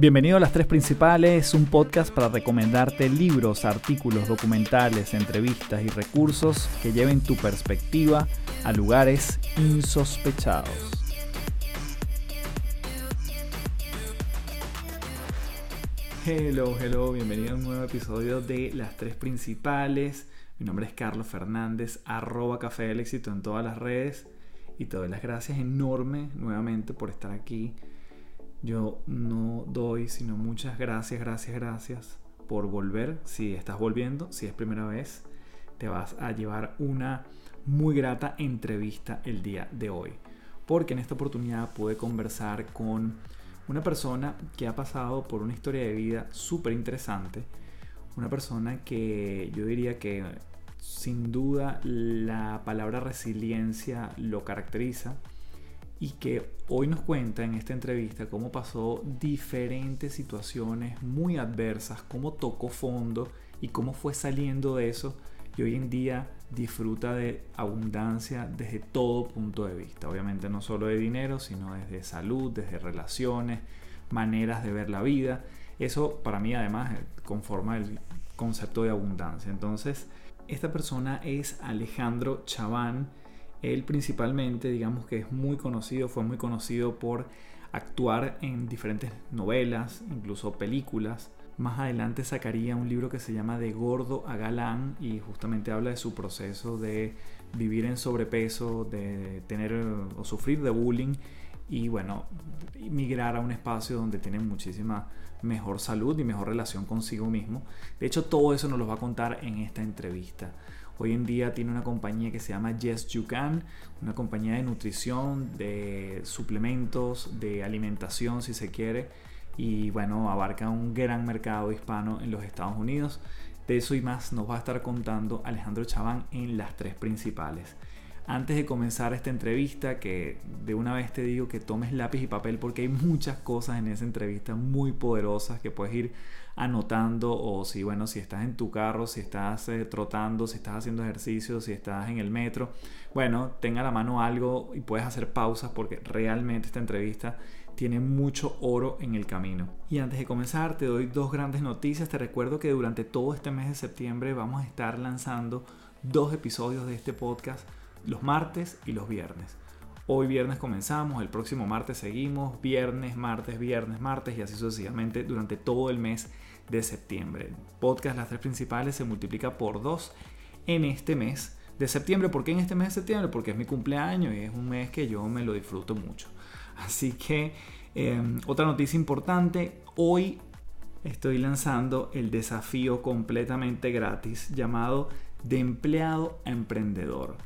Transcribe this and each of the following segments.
Bienvenido a Las Tres Principales, un podcast para recomendarte libros, artículos, documentales, entrevistas y recursos que lleven tu perspectiva a lugares insospechados. Hello, hello, bienvenido a un nuevo episodio de Las Tres Principales. Mi nombre es Carlos Fernández, arroba Café del Éxito en todas las redes y te doy las gracias enorme nuevamente por estar aquí yo no doy sino muchas gracias, gracias, gracias por volver. Si estás volviendo, si es primera vez, te vas a llevar una muy grata entrevista el día de hoy. Porque en esta oportunidad pude conversar con una persona que ha pasado por una historia de vida súper interesante. Una persona que yo diría que sin duda la palabra resiliencia lo caracteriza y que hoy nos cuenta en esta entrevista cómo pasó diferentes situaciones muy adversas, cómo tocó fondo y cómo fue saliendo de eso y hoy en día disfruta de abundancia desde todo punto de vista. Obviamente no solo de dinero, sino desde salud, desde relaciones, maneras de ver la vida. Eso para mí además conforma el concepto de abundancia. Entonces, esta persona es Alejandro Chaván él principalmente, digamos que es muy conocido, fue muy conocido por actuar en diferentes novelas, incluso películas. Más adelante sacaría un libro que se llama De gordo a galán y justamente habla de su proceso de vivir en sobrepeso, de tener o sufrir de bullying y bueno, migrar a un espacio donde tiene muchísima mejor salud y mejor relación consigo mismo. De hecho, todo eso nos lo va a contar en esta entrevista. Hoy en día tiene una compañía que se llama Yes You Can, una compañía de nutrición, de suplementos, de alimentación si se quiere. Y bueno, abarca un gran mercado hispano en los Estados Unidos. De eso y más nos va a estar contando Alejandro Chaván en las tres principales. Antes de comenzar esta entrevista, que de una vez te digo que tomes lápiz y papel porque hay muchas cosas en esa entrevista muy poderosas que puedes ir anotando o si, bueno, si estás en tu carro, si estás eh, trotando, si estás haciendo ejercicio, si estás en el metro, bueno, tenga a la mano algo y puedes hacer pausas porque realmente esta entrevista tiene mucho oro en el camino. Y antes de comenzar, te doy dos grandes noticias. Te recuerdo que durante todo este mes de septiembre vamos a estar lanzando dos episodios de este podcast los martes y los viernes. Hoy viernes comenzamos, el próximo martes seguimos, viernes, martes, viernes, martes y así sucesivamente durante todo el mes de septiembre. Podcast Las Tres Principales se multiplica por dos en este mes de septiembre. ¿Por qué en este mes de septiembre? Porque es mi cumpleaños y es un mes que yo me lo disfruto mucho. Así que em, otra noticia importante, hoy estoy lanzando el desafío completamente gratis llamado de empleado a emprendedor.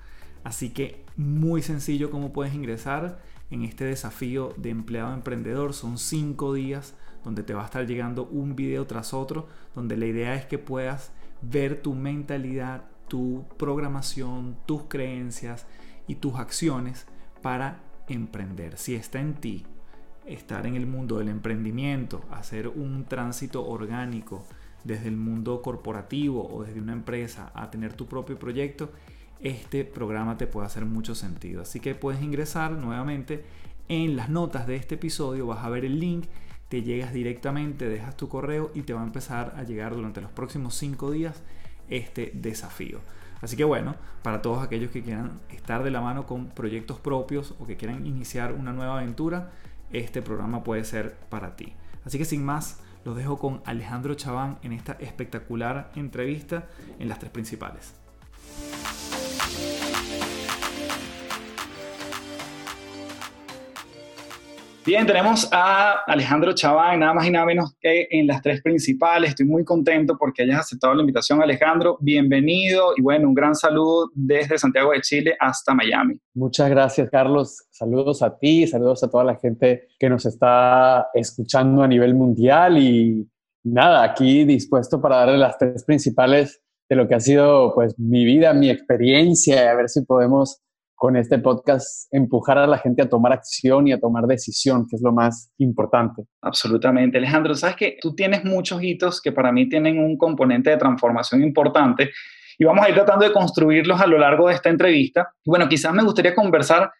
Así que muy sencillo cómo puedes ingresar en este desafío de empleado emprendedor. Son cinco días donde te va a estar llegando un video tras otro, donde la idea es que puedas ver tu mentalidad, tu programación, tus creencias y tus acciones para emprender. Si está en ti estar en el mundo del emprendimiento, hacer un tránsito orgánico desde el mundo corporativo o desde una empresa a tener tu propio proyecto, este programa te puede hacer mucho sentido. Así que puedes ingresar nuevamente en las notas de este episodio, vas a ver el link te llegas directamente, dejas tu correo y te va a empezar a llegar durante los próximos cinco días este desafío. Así que bueno, para todos aquellos que quieran estar de la mano con proyectos propios o que quieran iniciar una nueva aventura, este programa puede ser para ti. Así que sin más, los dejo con Alejandro Chaván en esta espectacular entrevista en las tres principales. Bien, tenemos a Alejandro Chaván, nada más y nada menos que en las tres principales. Estoy muy contento porque hayas aceptado la invitación, Alejandro. Bienvenido y bueno, un gran saludo desde Santiago de Chile hasta Miami. Muchas gracias, Carlos. Saludos a ti, saludos a toda la gente que nos está escuchando a nivel mundial y nada, aquí dispuesto para darle las tres principales de lo que ha sido pues mi vida, mi experiencia, a ver si podemos con este podcast empujar a la gente a tomar acción y a tomar decisión, que es lo más importante. Absolutamente. Alejandro, sabes que tú tienes muchos hitos que para mí tienen un componente de transformación importante y vamos a ir tratando de construirlos a lo largo de esta entrevista. Bueno, quizás me gustaría conversar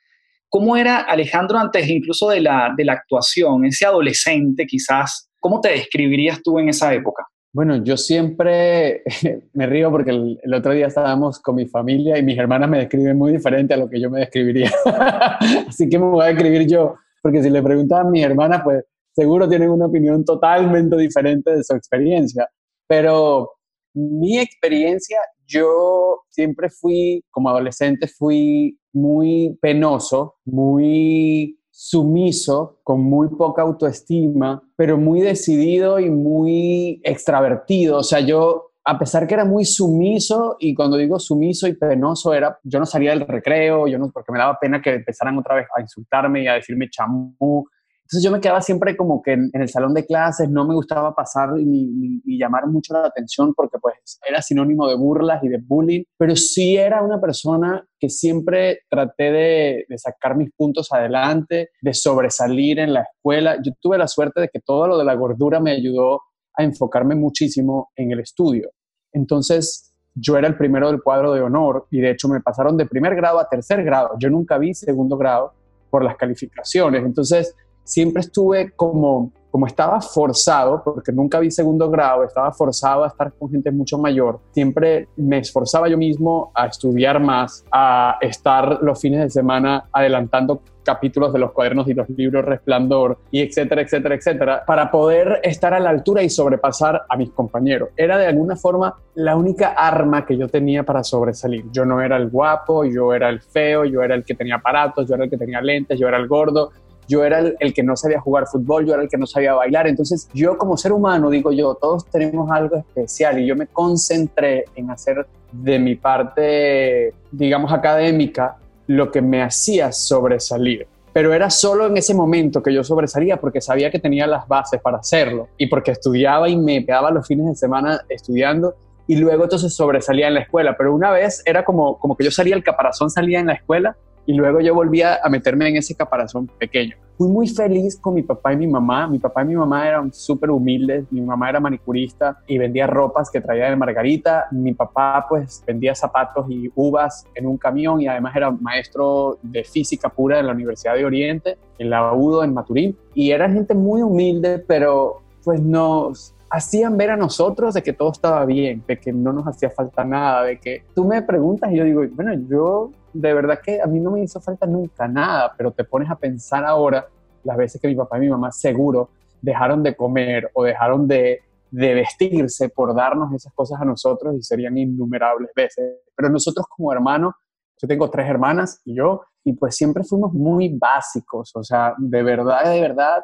cómo era Alejandro antes incluso de la, de la actuación, ese adolescente quizás ¿Cómo te describirías tú en esa época? Bueno, yo siempre me río porque el, otro día estábamos con mi familia y mis hermanas me describen muy diferente a lo que yo me describiría. Así que me voy a describir yo, porque si le preguntan a mis hermanas, pues seguro tienen una opinión totalmente diferente de su experiencia. Pero mi experiencia, yo siempre fui, como adolescente, fui muy penoso, muy sumiso, con muy poca autoestima, pero muy decidido y muy extravertido. O sea, yo, a pesar que era muy sumiso, y cuando digo sumiso y penoso, era, yo no salía del recreo, yo no, porque me daba pena que empezaran otra vez a insultarme y a decirme chamú, entonces yo me quedaba siempre como que en, el salón de clases, no me gustaba pasar ni, llamar mucho la atención porque pues era sinónimo de burlas y de bullying, pero sí era una persona que siempre traté de, de sacar mis puntos adelante, de sobresalir en la escuela. Yo tuve la suerte de que todo lo de la gordura me ayudó a enfocarme muchísimo en el estudio. Entonces, yo era el primero del cuadro de honor y de hecho me pasaron de primer grado a tercer grado. Yo nunca vi segundo grado por las calificaciones. Entonces, siempre estuve como, como estaba forzado, porque nunca vi segundo grado, estaba forzado a estar con gente mucho mayor, siempre me esforzaba yo mismo a estudiar más, a estar los fines de semana adelantando capítulos de los cuadernos y los libros Resplandor y etcétera, etcétera, etcétera, para poder estar a la altura y sobrepasar a mis compañeros. Era de alguna forma la única arma que yo tenía para sobresalir. Yo no era el guapo, yo era el feo, yo era el que tenía aparatos, yo era el que tenía lentes, yo era el gordo, yo era el, que no sabía jugar fútbol, yo era el que no sabía bailar. Entonces yo como ser humano, digo yo, todos tenemos algo especial y yo me concentré en hacer de mi parte, digamos, académica, lo que me hacía sobresalir. Pero era solo en ese momento que yo sobresalía porque sabía que tenía las bases para hacerlo y porque estudiaba y me quedaba los fines de semana estudiando y luego entonces sobresalía en la escuela. Pero una vez era como, como que yo salía, el caparazón salía en la escuela y luego yo volvía a meterme en ese caparazón pequeño. Fui muy feliz con mi papá y mi mamá. Mi papá y mi mamá eran súper humildes. Mi mamá era manicurista y vendía ropas que traía de Margarita. Mi papá pues vendía zapatos y uvas en un camión y además era maestro de física pura en la Universidad de Oriente, en la UDO, en Maturín. Y era gente muy humilde, pero pues nos hacían ver a nosotros de que todo estaba bien, de que no nos hacía falta nada, de que tú me preguntas y yo digo, bueno, yo de verdad que a mí no me hizo falta nunca nada, pero te pones a pensar ahora las veces que mi papá y mi mamá seguro dejaron de comer o dejaron de, vestirse por darnos esas cosas a nosotros y serían innumerables veces. Pero nosotros como hermanos, yo tengo tres hermanas y yo, y pues siempre fuimos muy básicos, o sea, de verdad, de verdad,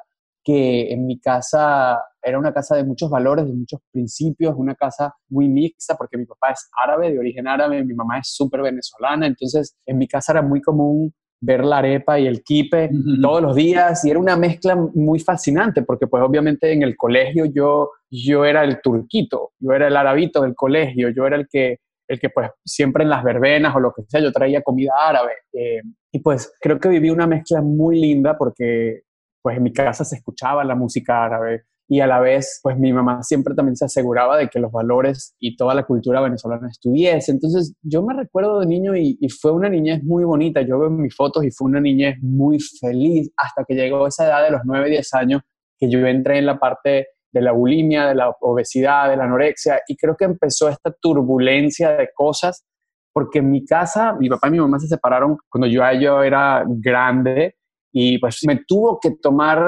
que en mi casa era una casa de muchos valores, de muchos principios, una casa muy mixta porque mi papá es árabe, de origen árabe, mi mamá es súper venezolana, entonces en mi casa era muy común ver la arepa y el kipe todos los días y era una mezcla muy fascinante porque pues obviamente en el colegio yo, yo era el turquito, yo era el arabito del colegio, yo era el que, el que pues siempre en las verbenas o lo que sea yo traía comida árabe eh, y pues creo que viví una mezcla muy linda porque pues en mi casa se escuchaba la música árabe y a la vez, pues mi mamá siempre también se aseguraba de que los valores y toda la cultura venezolana estuviese. Entonces yo me recuerdo de niño y, fue una niñez muy bonita. Yo veo mis fotos y fue una niñez muy feliz hasta que llegó esa edad de los 9, 10 años que yo entré en la parte de la bulimia, de la obesidad, de la anorexia y creo que empezó esta turbulencia de cosas porque en mi casa mi papá y mi mamá se separaron cuando yo, yo era grande y pues me tuvo que tomar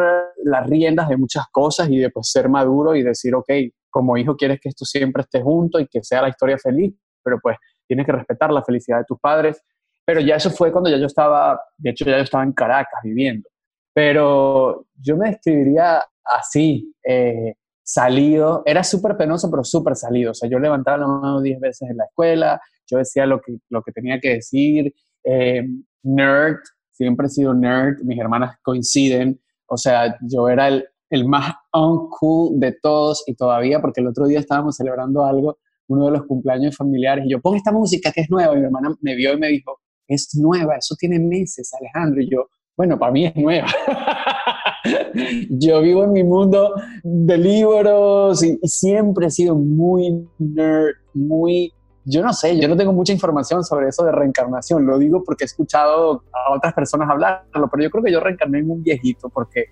las riendas de muchas cosas y de pues, ser maduro y decir, ok, como hijo quieres que esto siempre esté junto y que sea la historia feliz, pero pues tienes que respetar la felicidad de tus padres. Pero ya eso fue cuando ya yo estaba, de hecho ya yo estaba en Caracas viviendo. Pero yo me describiría así, eh, salido, era súper penoso, pero súper salido. O sea, yo levantaba la mano diez veces en la escuela, yo decía lo que, lo que tenía que decir, eh, nerd, siempre he sido nerd, mis hermanas coinciden, o sea, yo era el, el más uncool de todos y todavía, porque el otro día estábamos celebrando algo, uno de los cumpleaños familiares, y yo, pon esta música que es nueva, mi hermana me vio y me dijo, es nueva, eso tiene meses, Alejandro, y yo, bueno, para mí es nueva. yo vivo en mi mundo de libros y, y siempre he sido muy nerd, muy yo no sé, yo no tengo mucha información sobre eso de reencarnación, lo digo porque he escuchado a otras personas hablarlo, pero yo creo que yo reencarné en un viejito porque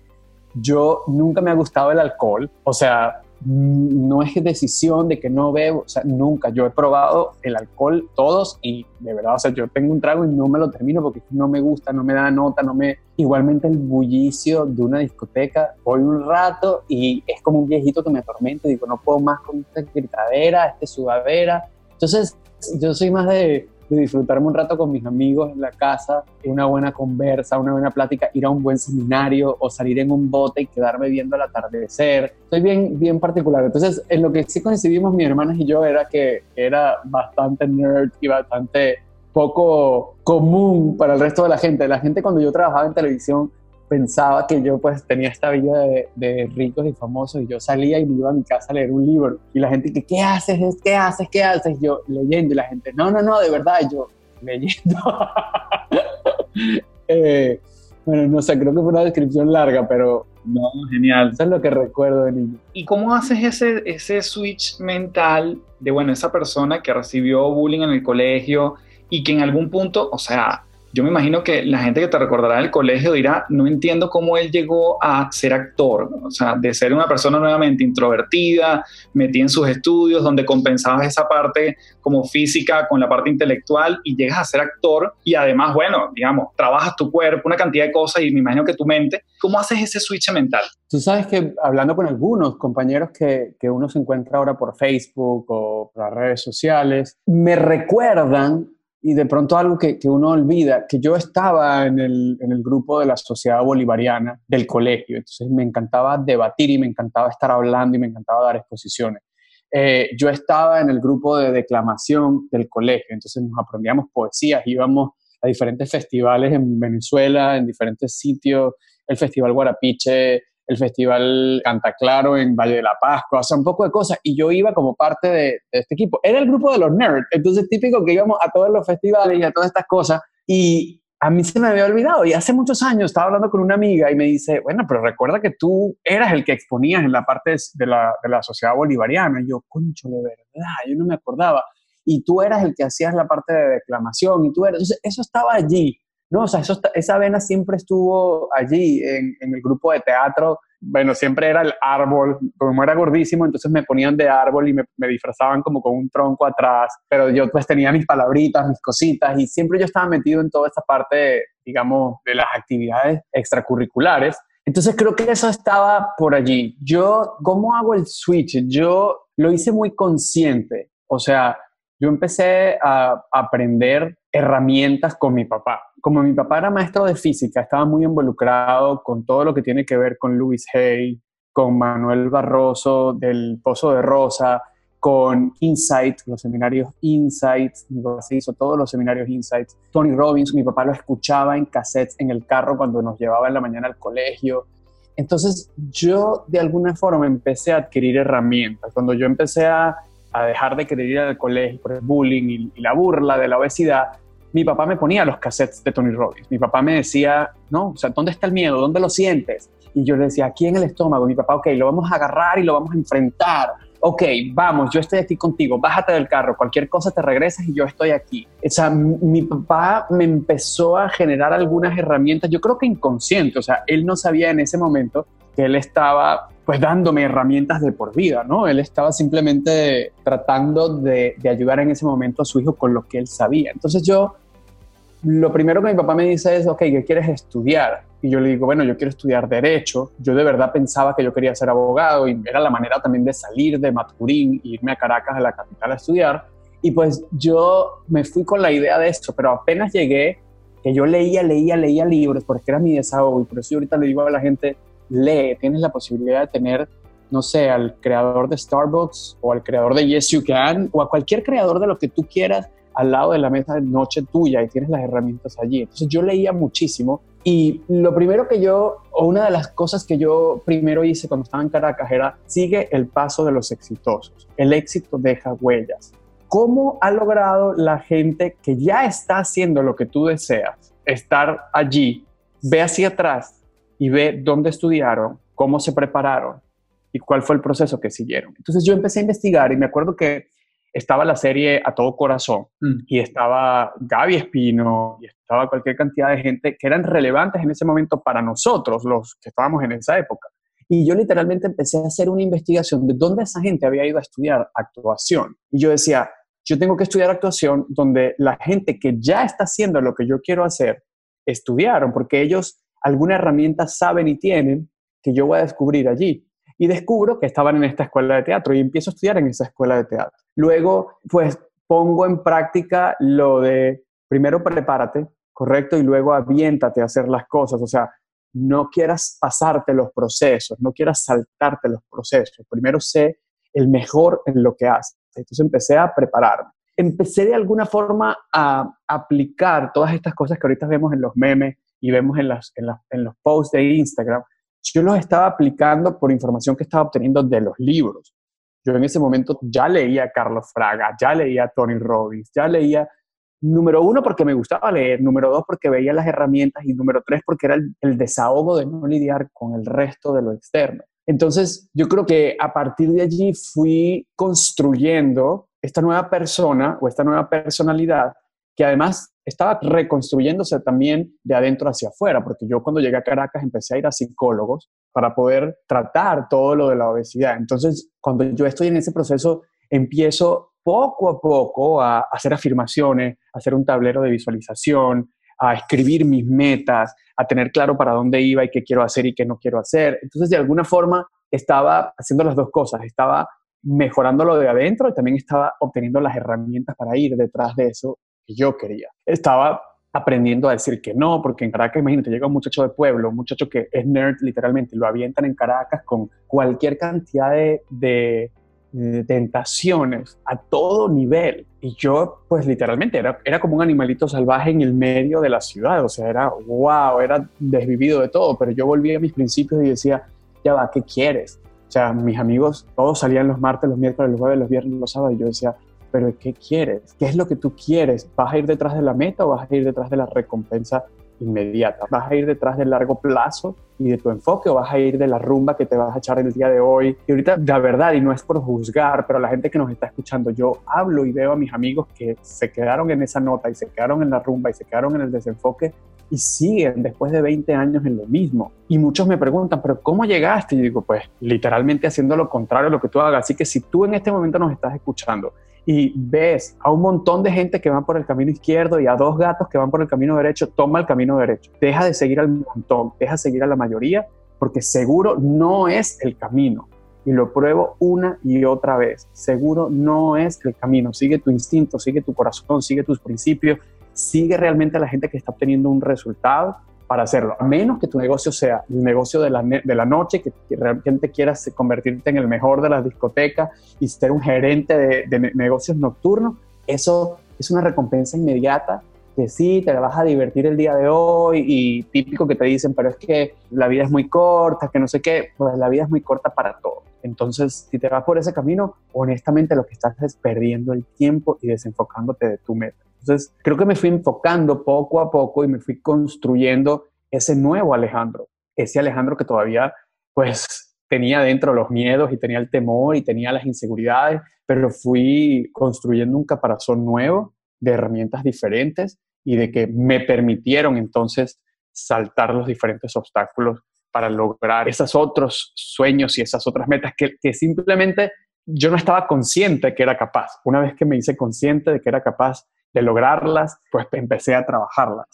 yo nunca me ha gustado el alcohol, o sea, no es decisión de que no bebo, o sea, nunca. Yo he probado el alcohol todos y de verdad, o sea, yo tengo un trago y no me lo termino porque no me gusta, no me da nota, no me... Igualmente el bullicio de una discoteca, voy un rato y es como un viejito que me atormenta y digo, no puedo más con esta gritadera, esta sudadera. Entonces, yo soy más de de disfrutarme un rato con mis amigos en la casa, una buena conversa, una buena plática, ir a un buen seminario o salir en un bote y quedarme viendo el atardecer. Soy bien, bien particular. Entonces, en lo que sí coincidimos mis hermanas y yo era que era bastante nerd y bastante poco común para el resto de la gente. La gente cuando yo trabajaba en televisión pensaba que yo pues tenía esta vida de, ricos y famosos y yo salía y me iba a mi casa a leer un libro y la gente que ¿qué haces? ¿qué haces? ¿qué haces? yo leyendo y la gente no, no, no, de verdad yo leyendo eh, bueno, no sé, creo que fue una descripción larga, pero no, genial. Eso es lo que recuerdo de niño. ¿Y cómo haces ese, ese switch mental de, bueno, esa persona que recibió bullying en el colegio y que en algún punto, o sea, yo me imagino que la gente que te recordará del colegio dirá, no entiendo cómo él llegó a ser actor, o sea, de ser una persona nuevamente introvertida, metida en sus estudios, donde compensabas esa parte como física con la parte intelectual y llegas a ser actor y además, bueno, digamos, trabajas tu cuerpo, una cantidad de cosas y me imagino que tu mente, ¿cómo haces ese switch mental? Tú sabes que hablando con algunos compañeros que, que uno se encuentra ahora por Facebook o por las redes sociales, me recuerdan y de pronto algo que, que, uno olvida, que yo estaba en el, en el, grupo de la Sociedad Bolivariana del colegio, entonces me encantaba debatir y me encantaba estar hablando y me encantaba dar exposiciones. Eh, yo estaba en el grupo de declamación del colegio, entonces nos aprendíamos poesías, íbamos a diferentes festivales en Venezuela, en diferentes sitios, el Festival Guarapiche, el Festival Canta Claro en Valle de la Pascua, o sea, un poco de cosas. Y yo iba como parte de, este equipo. Era el grupo de los nerds, entonces típico que íbamos a todos los festivales y a todas estas cosas. Y a mí se me había olvidado. Y hace muchos años estaba hablando con una amiga y me dice, bueno, pero recuerda que tú eras el que exponías en la parte de la, de la sociedad bolivariana. Y yo, concho, de verdad, yo no me acordaba. Y tú eras el que hacías la parte de declamación y tú eras. Entonces, eso estaba allí. No, o sea, esa vena siempre estuvo allí en, el grupo de teatro. Bueno, siempre era el árbol, como era gordísimo, entonces me ponían de árbol y me, me, disfrazaban como con un tronco atrás, pero yo pues tenía mis palabritas, mis cositas y siempre yo estaba metido en toda esta parte, digamos, de las actividades extracurriculares. Entonces creo que eso estaba por allí. Yo, ¿cómo hago el switch? Yo lo hice muy consciente, o sea, yo empecé a aprender herramientas con mi papá. Como mi papá era maestro de física, estaba muy involucrado con todo lo que tiene que ver con Louis Hay, con Manuel Barroso del Pozo de Rosa, con Insight, los seminarios Insight, mi papá se hizo todos los seminarios Insight. Tony Robbins, mi papá lo escuchaba en cassettes en el carro cuando nos llevaba en la mañana al colegio. Entonces yo de alguna forma empecé a adquirir herramientas. Cuando yo empecé a a dejar de querer ir al colegio por el bullying y, la burla de la obesidad, mi papá me ponía los cassettes de Tony Robbins. Mi papá me decía, no, o sea, ¿dónde está el miedo? ¿Dónde lo sientes? Y yo le decía, aquí en el estómago. Mi papá, ok, lo vamos a agarrar y lo vamos a enfrentar. Ok, vamos, yo estoy aquí contigo, bájate del carro, cualquier cosa te regresas y yo estoy aquí. O sea, mi papá me empezó a generar algunas herramientas, yo creo que inconsciente, o sea, él no sabía en ese momento que él estaba pues dándome herramientas de por vida, ¿no? Él estaba simplemente tratando de, ayudar en ese momento a su hijo con lo que él sabía. Entonces yo, lo primero que mi papá me dice es, ok, ¿qué quieres estudiar? Y yo le digo, bueno, yo quiero estudiar derecho. Yo de verdad pensaba que yo quería ser abogado y era la manera también de salir de Maturín e irme a Caracas, a la capital, a estudiar. Y pues yo me fui con la idea de esto, pero apenas llegué, que yo leía, leía, leía libros, porque era mi desahogo, y por eso yo ahorita le digo a la gente, lee, tienes la posibilidad de tener, no sé, al creador de Starbucks o al creador de Yes You Can o a cualquier creador de lo que tú quieras al lado de la mesa de noche tuya y tienes las herramientas allí. Entonces yo leía muchísimo y lo primero que yo, o una de las cosas que yo primero hice cuando estaba en Caracas era, sigue el paso de los exitosos. El éxito deja huellas. ¿Cómo ha logrado la gente que ya está haciendo lo que tú deseas, estar allí, ve hacia atrás y ve dónde estudiaron, cómo se prepararon y cuál fue el proceso que siguieron. Entonces yo empecé a investigar y me acuerdo que estaba la serie A Todo Corazón Mm. y estaba Gaby Espino y estaba cualquier cantidad de gente que eran relevantes en ese momento para nosotros, los que estábamos en esa época. Y yo literalmente empecé a hacer una investigación de dónde esa gente había ido a estudiar actuación. Y yo decía, yo tengo que estudiar actuación donde la gente que ya está haciendo lo que yo quiero hacer, estudiaron, porque ellos alguna herramienta saben y tienen que yo voy a descubrir allí. Y descubro que estaban en esta escuela de teatro y empiezo a estudiar en esa escuela de teatro. Luego, pues pongo en práctica lo de primero prepárate, correcto, y luego aviéntate a hacer las cosas. O sea, no quieras pasarte los procesos, no quieras saltarte los procesos. Primero sé el mejor en lo que haces. Entonces empecé a prepararme. Empecé de alguna forma a aplicar todas estas cosas que ahorita vemos en los memes y vemos en, las, en, los posts de Instagram. Yo los estaba aplicando por información que estaba obteniendo de los libros. Yo en ese momento ya leía a Carlos Fraga, ya leía a Tony Robbins, ya leía, número uno, porque me gustaba leer, número dos, porque veía las herramientas y número tres, porque era el desahogo de no lidiar con el resto de lo externo. Entonces, yo creo que a partir de allí fui construyendo esta nueva persona o esta nueva personalidad que además estaba reconstruyéndose también de adentro hacia afuera, porque yo cuando llegué a Caracas empecé a ir a psicólogos para poder tratar todo lo de la obesidad. Entonces, cuando yo estoy en ese proceso, empiezo poco a poco a hacer afirmaciones, a hacer un tablero de visualización, a escribir mis metas, a tener claro para dónde iba y qué quiero hacer y qué no quiero hacer. Entonces, de alguna forma, estaba haciendo las dos cosas. Estaba mejorando lo de adentro y también estaba obteniendo las herramientas para ir detrás de eso yo quería. Estaba aprendiendo a decir que no, porque en Caracas, imagínate, llega un muchacho de pueblo, un muchacho que es nerd literalmente, lo avientan en Caracas con cualquier cantidad de, de, de tentaciones a todo nivel. Y yo, pues literalmente, era, era como un animalito salvaje en el medio de la ciudad, o sea, era wow, era desvivido de todo, pero yo volví a mis principios y decía, ya va, ¿qué quieres? O sea, mis amigos todos salían los martes, los miércoles, los jueves, los viernes, los sábados, y yo decía, pero ¿qué quieres? ¿Qué es lo que tú quieres? ¿Vas a ir detrás de la meta o vas a ir detrás de la recompensa inmediata? ¿Vas a ir detrás del largo plazo y de tu enfoque o vas a ir de la rumba que te vas a echar el día de hoy? Y ahorita, la verdad, y no es por juzgar, pero la gente que nos está escuchando, yo hablo y veo a mis amigos que se quedaron en esa nota y se quedaron en la rumba y se quedaron en el desenfoque y siguen después de 20 años en lo mismo. Y muchos me preguntan, pero ¿cómo llegaste? Y digo, pues literalmente haciendo lo contrario a lo que tú hagas. Así que si tú en este momento nos estás escuchando y ves a un montón de gente que van por el camino izquierdo y a dos gatos que van por el camino derecho, toma el camino derecho. Deja de seguir al montón, deja de seguir a la mayoría, porque seguro no es el camino. Y lo pruebo una y otra vez. Seguro no es el camino. Sigue tu instinto, sigue tu corazón, sigue tus principios, sigue realmente a la gente que está obteniendo un resultado para hacerlo. A menos que tu negocio sea el negocio de la, de la noche, que realmente quieras convertirte en el mejor de las discotecas y ser un gerente de, negocios nocturnos, eso es una recompensa inmediata que sí, te vas a divertir el día de hoy y típico que te dicen, pero es que la vida es muy corta, que no sé qué, pues la vida es muy corta para todo. Entonces, si te vas por ese camino, honestamente lo que estás es perdiendo el tiempo y desenfocándote de tu meta. Entonces, creo que me fui enfocando poco a poco y me fui construyendo ese nuevo Alejandro, ese Alejandro que todavía, pues, tenía dentro los miedos y tenía el temor y tenía las inseguridades, pero fui construyendo un caparazón nuevo de herramientas diferentes y de que me permitieron entonces saltar los diferentes obstáculos para lograr esos otros sueños y esas otras metas que, que simplemente yo no estaba consciente que era capaz. Una vez que me hice consciente de que era capaz de lograrlas, pues empecé a trabajarlas.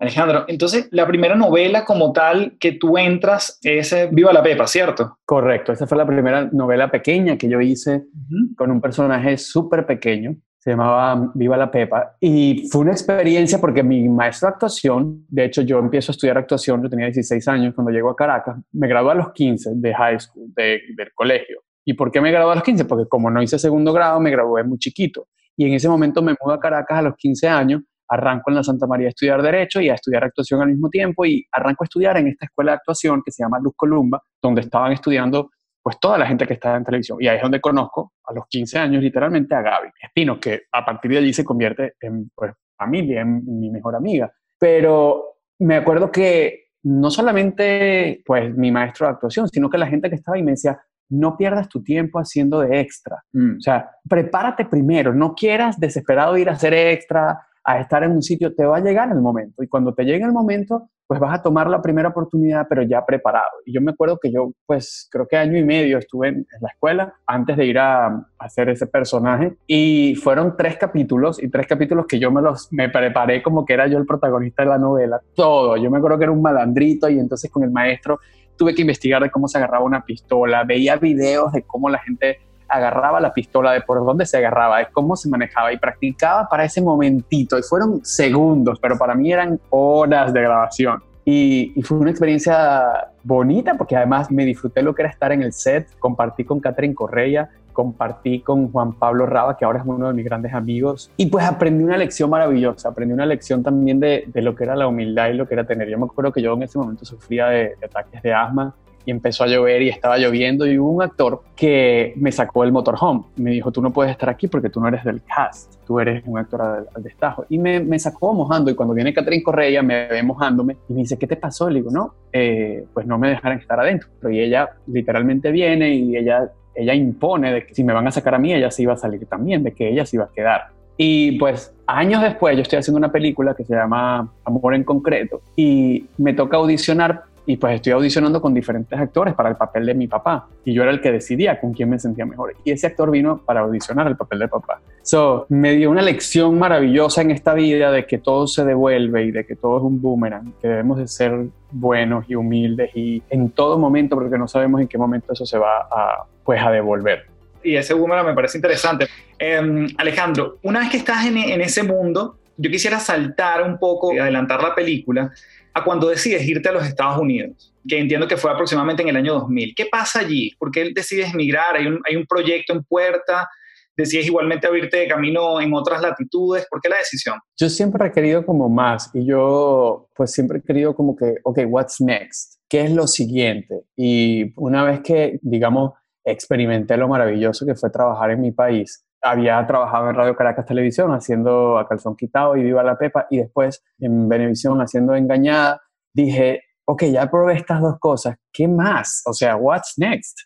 Alejandro, entonces la primera novela como tal que tú entras es Viva la Pepa, ¿cierto? Correcto, esa fue la primera novela pequeña que yo hice uh -huh. con un personaje súper pequeño, se llamaba Viva la Pepa, y fue una experiencia porque mi maestro de actuación, de hecho yo empiezo a estudiar actuación, yo tenía 16 años cuando llego a Caracas, me gradué a los 15 de high school, de, del colegio. ¿Y por qué me gradué a los 15? Porque como no hice segundo grado, me gradué muy chiquito. Y en ese momento me mudo a Caracas a los 15 años, arranco en la Santa María a estudiar Derecho y a estudiar actuación al mismo tiempo y arranco a estudiar en esta escuela de actuación que se llama Luz Columba, donde estaban estudiando pues toda la gente que estaba en televisión. Y ahí es donde conozco a los 15 años literalmente a Gaby Espino, que a partir de allí se convierte en pues, familia, en mi mejor amiga. Pero me acuerdo que no solamente pues mi maestro de actuación, sino que la gente que estaba ahí me decía, no pierdas tu tiempo haciendo de extra. Mm. O sea, prepárate primero, no quieras desesperado ir a hacer extra, a estar en un sitio, te va a llegar el momento. Y cuando te llegue el momento, pues vas a tomar la primera oportunidad, pero ya preparado. Y yo me acuerdo que yo, pues creo que año y medio estuve en, la escuela antes de ir a, hacer ese personaje y fueron tres capítulos y tres capítulos que yo me los me preparé como que era yo el protagonista de la novela, todo. Yo me acuerdo que era un malandrito y entonces con el maestro tuve que investigar de cómo se agarraba una pistola, veía videos de cómo la gente agarraba la pistola, de por dónde se agarraba, de cómo se manejaba y practicaba para ese momentito. Y fueron segundos, pero para mí eran horas de grabación. Y, fue una experiencia bonita porque además me disfruté lo que era estar en el set, compartí con Catherine Correa, compartí con Juan Pablo Raba, que ahora es uno de mis grandes amigos, y pues aprendí una lección maravillosa, aprendí una lección también de, de lo que era la humildad y lo que era tener. Yo me acuerdo que yo en ese momento sufría de ataques de asma y empezó a llover y estaba lloviendo y hubo un actor que me sacó el motorhome. Me dijo, tú no puedes estar aquí porque tú no eres del cast, tú eres un actor al, destajo. Y me, me, sacó mojando y cuando viene Catherine Correa me ve mojándome y me dice, ¿qué te pasó? Le digo, no, eh, pues no me dejaron estar adentro. Y ella literalmente viene y ella, ella impone de que si me van a sacar a mí, ella se iba a salir también, de que ella se iba a quedar. Y pues años después yo estoy haciendo una película que se llama Amor en Concreto y me toca audicionar y pues estoy audicionando con diferentes actores para el papel de mi papá y yo era el que decidía con quién me sentía mejor y ese actor vino para audicionar el papel de papá. So, me dio una lección maravillosa en esta vida de que todo se devuelve y de que todo es un boomerang, que debemos de ser buenos y humildes y en todo momento porque no sabemos en qué momento eso se va a pues a devolver. Y ese boomerang me parece interesante. Em, Alejandro, una vez que estás en, en ese mundo, yo quisiera saltar un poco y adelantar la película a cuando decides irte a los Estados Unidos, que entiendo que fue aproximadamente en el año 2000. ¿Qué pasa allí? ¿Por qué decides emigrar? ¿Hay un, hay un proyecto en puerta? ¿Decides igualmente abrirte de camino en otras latitudes? ¿Por qué la decisión? Yo siempre he querido como más y yo pues siempre he querido como que, ok, what's next? ¿Qué es lo siguiente? Y una vez que, digamos, experimenté lo maravilloso que fue trabajar en mi país, había trabajado en Radio Caracas Televisión haciendo A Calzón Quitado y Viva la Pepa y después en Venevisión haciendo Engañada, dije, ok, ya probé estas dos cosas, ¿qué más? O sea, what's next?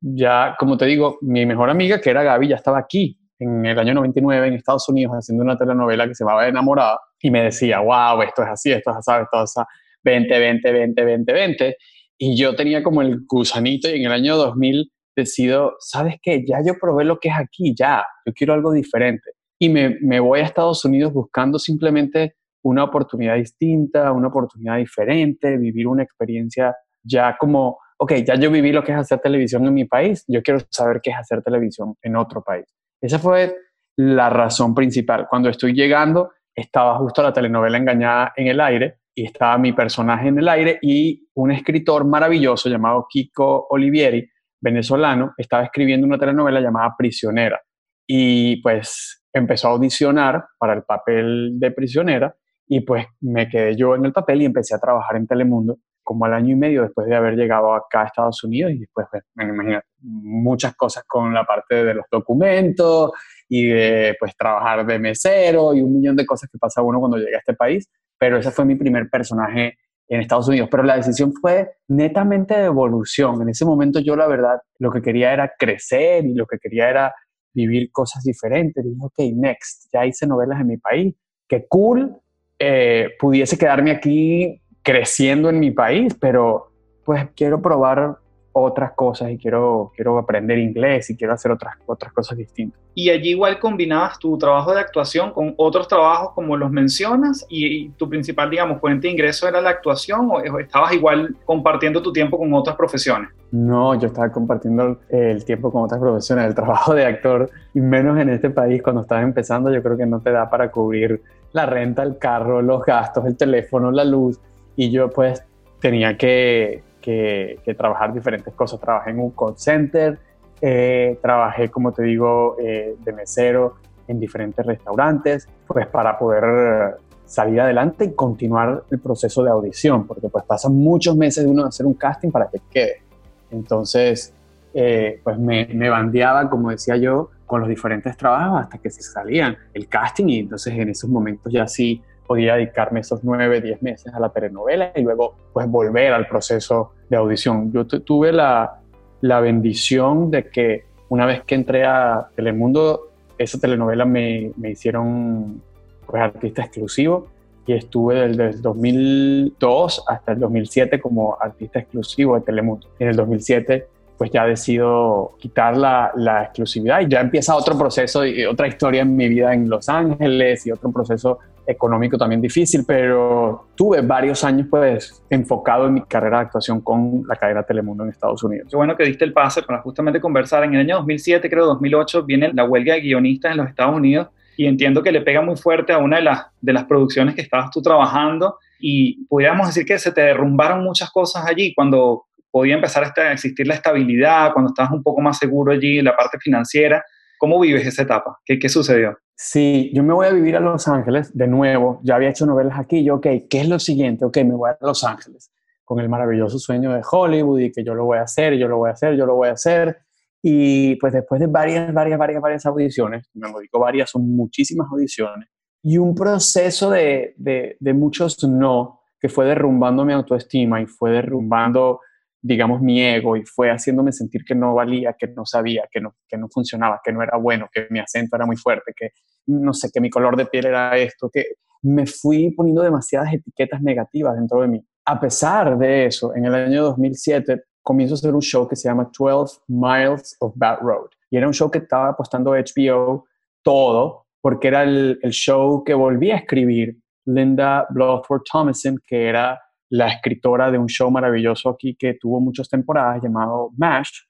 Ya, como te digo, mi mejor amiga, que era Gaby, ya estaba aquí en el año 99 en Estados Unidos haciendo una telenovela que se llamaba Enamorada y me decía, wow, esto es así, esto es así, esto es así, 20, 20, 20, 20, 20. Y yo tenía como el gusanito y en el año 2000 decido, ¿sabes qué? Ya yo probé lo que es aquí, ya, yo quiero algo diferente. Y me, me voy a Estados Unidos buscando simplemente una oportunidad distinta, una oportunidad diferente, vivir una experiencia ya como, ok, ya yo viví lo que es hacer televisión en mi país, yo quiero saber qué es hacer televisión en otro país. Esa fue la razón principal. Cuando estoy llegando, estaba justo la telenovela Engañada en el aire y estaba mi personaje en el aire y un escritor maravilloso llamado Kiko Olivieri venezolano, estaba escribiendo una telenovela llamada Prisionera y pues empezó a audicionar para el papel de prisionera y pues me quedé yo en el papel y empecé a trabajar en Telemundo como al año y medio después de haber llegado acá a Estados Unidos y después, pues, me imagino, muchas cosas con la parte de los documentos y de pues trabajar de mesero y un millón de cosas que pasa uno cuando llega a este país, pero ese fue mi primer personaje en Estados Unidos, pero la decisión fue netamente de evolución. En ese momento yo la verdad lo que quería era crecer y lo que quería era vivir cosas diferentes. dije, ok, next, ya hice novelas en mi país, qué cool, eh, pudiese quedarme aquí creciendo en mi país, pero pues quiero probar otras cosas y quiero, quiero aprender inglés y quiero hacer otras, otras cosas distintas. Y allí igual combinabas tu trabajo de actuación con otros trabajos como los mencionas y, tu principal, digamos, fuente de ingreso era la actuación o estabas igual compartiendo tu tiempo con otras profesiones? No, yo estaba compartiendo el tiempo con otras profesiones. El trabajo de actor, y menos en este país cuando estás empezando, yo creo que no te da para cubrir la renta, el carro, los gastos, el teléfono, la luz. Y yo pues tenía que que, trabajar diferentes cosas. Trabajé en un call center, eh, trabajé, como te digo, eh, de mesero en diferentes restaurantes, pues para poder salir adelante y continuar el proceso de audición, porque pues pasan muchos meses de uno hacer un casting para que quede. Entonces, eh, pues me, me bandeaba, como decía yo, con los diferentes trabajos hasta que se salían el casting y entonces en esos momentos ya sí podía dedicarme esos nueve, diez meses a la telenovela y luego pues volver al proceso de audición. Yo tuve la, la bendición de que una vez que entré a Telemundo, esa telenovela me, me hicieron pues, artista exclusivo y estuve desde el 2002 hasta el 2007 como artista exclusivo de Telemundo. En el 2007 pues ya decido quitar la, la, exclusividad y ya empieza otro proceso y otra historia en mi vida en Los Ángeles y otro proceso económico también difícil, pero tuve varios años pues enfocado en mi carrera de actuación con la cadena Telemundo en Estados Unidos. Qué bueno que diste el pase para justamente conversar. En el año 2007, creo 2008, viene la huelga de guionistas en los Estados Unidos y entiendo que le pega muy fuerte a una de las, de las producciones que estabas tú trabajando y pudiéramos decir que se te derrumbaron muchas cosas allí cuando podía empezar a existir la estabilidad, cuando estabas un poco más seguro allí la parte financiera. ¿Cómo vives esa etapa? ¿Qué, ¿Qué sucedió? Sí, yo me voy a vivir a Los Ángeles de nuevo. Ya había hecho novelas aquí. Yo, ok, ¿qué es lo siguiente? Ok, me voy a Los Ángeles con el maravilloso sueño de Hollywood y que yo lo voy a hacer, yo lo voy a hacer, yo lo voy a hacer. Y pues después de varias, varias, varias, varias audiciones, me digo varias, son muchísimas audiciones, y un proceso de, de, de muchos no, que fue derrumbando mi autoestima y fue derrumbando, digamos, mi ego y fue haciéndome sentir que no valía, que no sabía, que no, que no funcionaba, que no era bueno, que mi acento era muy fuerte, que no sé, que mi color de piel era esto, que me fui poniendo demasiadas etiquetas negativas dentro de mí. A pesar de eso, en el año 2007 comienzo a hacer un show que se llama 12 Miles of Bad Road. Y era un show que estaba apostando HBO todo, porque era el, el show que volví a escribir Linda Bloodworth Thomason, que era la escritora de un show maravilloso aquí que tuvo muchas temporadas llamado MASH,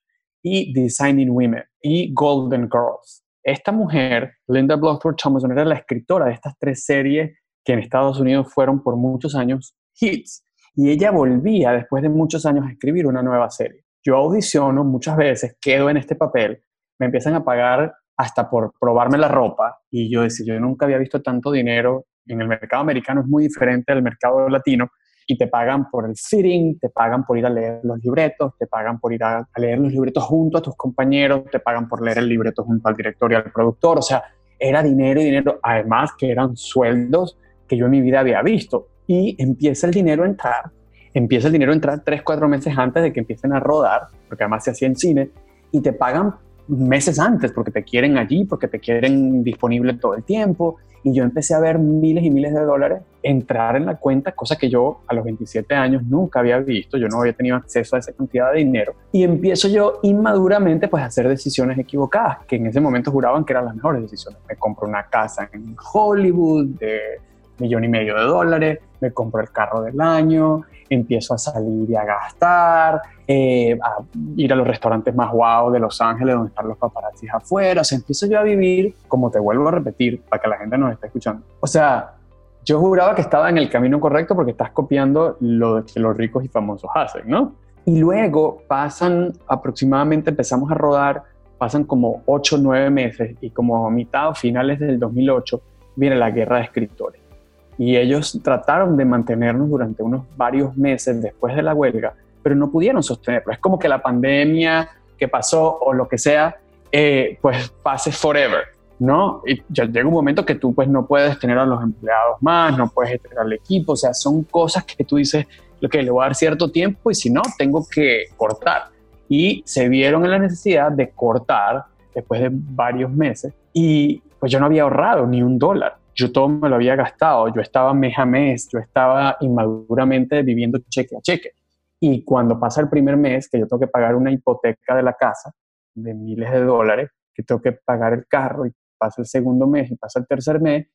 y Designing Women y Golden Girls. Esta mujer, Linda Bloodworth Thomason, era la escritora de estas tres series que en Estados Unidos fueron por muchos años hits y ella volvía después de muchos años a escribir una nueva serie. Yo audiciono muchas veces, quedo en este papel, me empiezan a pagar hasta por probarme la ropa y yo decía, yo nunca había visto tanto dinero en el mercado americano, es muy diferente al mercado latino y te pagan por el fitting, te pagan por ir a leer los libretos, te pagan por ir a, leer los libretos junto a tus compañeros, te pagan por leer el libreto junto al director y al productor, o sea, era dinero y dinero, además que eran sueldos que yo en mi vida había visto y empieza el dinero a entrar. Empieza el dinero a entrar tres, cuatro meses antes de que empiecen a rodar, porque además se hacía en cine, y te pagan meses antes porque te quieren allí, porque te quieren disponible todo el tiempo. Y yo empecé a ver miles y miles de dólares entrar en la cuenta, cosa que yo a los 27 años nunca había visto, yo no había tenido acceso a esa cantidad de dinero. Y empiezo yo inmaduramente pues a hacer decisiones equivocadas, que en ese momento juraban que eran las mejores decisiones. Me compro una casa en Hollywood de millón y medio de dólares, me compro el carro del año, empiezo a salir y a gastar, eh, a ir a los restaurantes más guau de Los Ángeles donde están los paparazzis afuera, o sea, empiezo yo a vivir, como te vuelvo a repetir, para que la gente nos esté escuchando. O sea, yo juraba que estaba en el camino correcto porque estás copiando lo que los ricos y famosos hacen, ¿no? Y luego pasan aproximadamente, empezamos a rodar, pasan como 8 o 9 meses y como a mitad o finales del 2008 viene la guerra de escritores y ellos trataron de mantenernos durante unos varios meses después de la huelga, pero no pudieron sostenerlo. Es como que la pandemia que pasó o lo que sea, eh, pues pase forever, ¿no? Y ya llega un momento que tú pues no puedes tener a los empleados más, no puedes tener al equipo, o sea, son cosas que tú dices, lo que le voy a dar cierto tiempo y si no, tengo que cortar. Y se vieron en la necesidad de cortar después de varios meses y pues yo no había ahorrado ni un dólar yo todo me lo había gastado, yo estaba mes a mes, yo estaba inmaduramente viviendo cheque a cheque. Y cuando pasa el primer mes, que yo tengo que pagar una hipoteca de la casa de miles de dólares, que tengo que pagar el carro y pasa el segundo mes y pasa el tercer mes,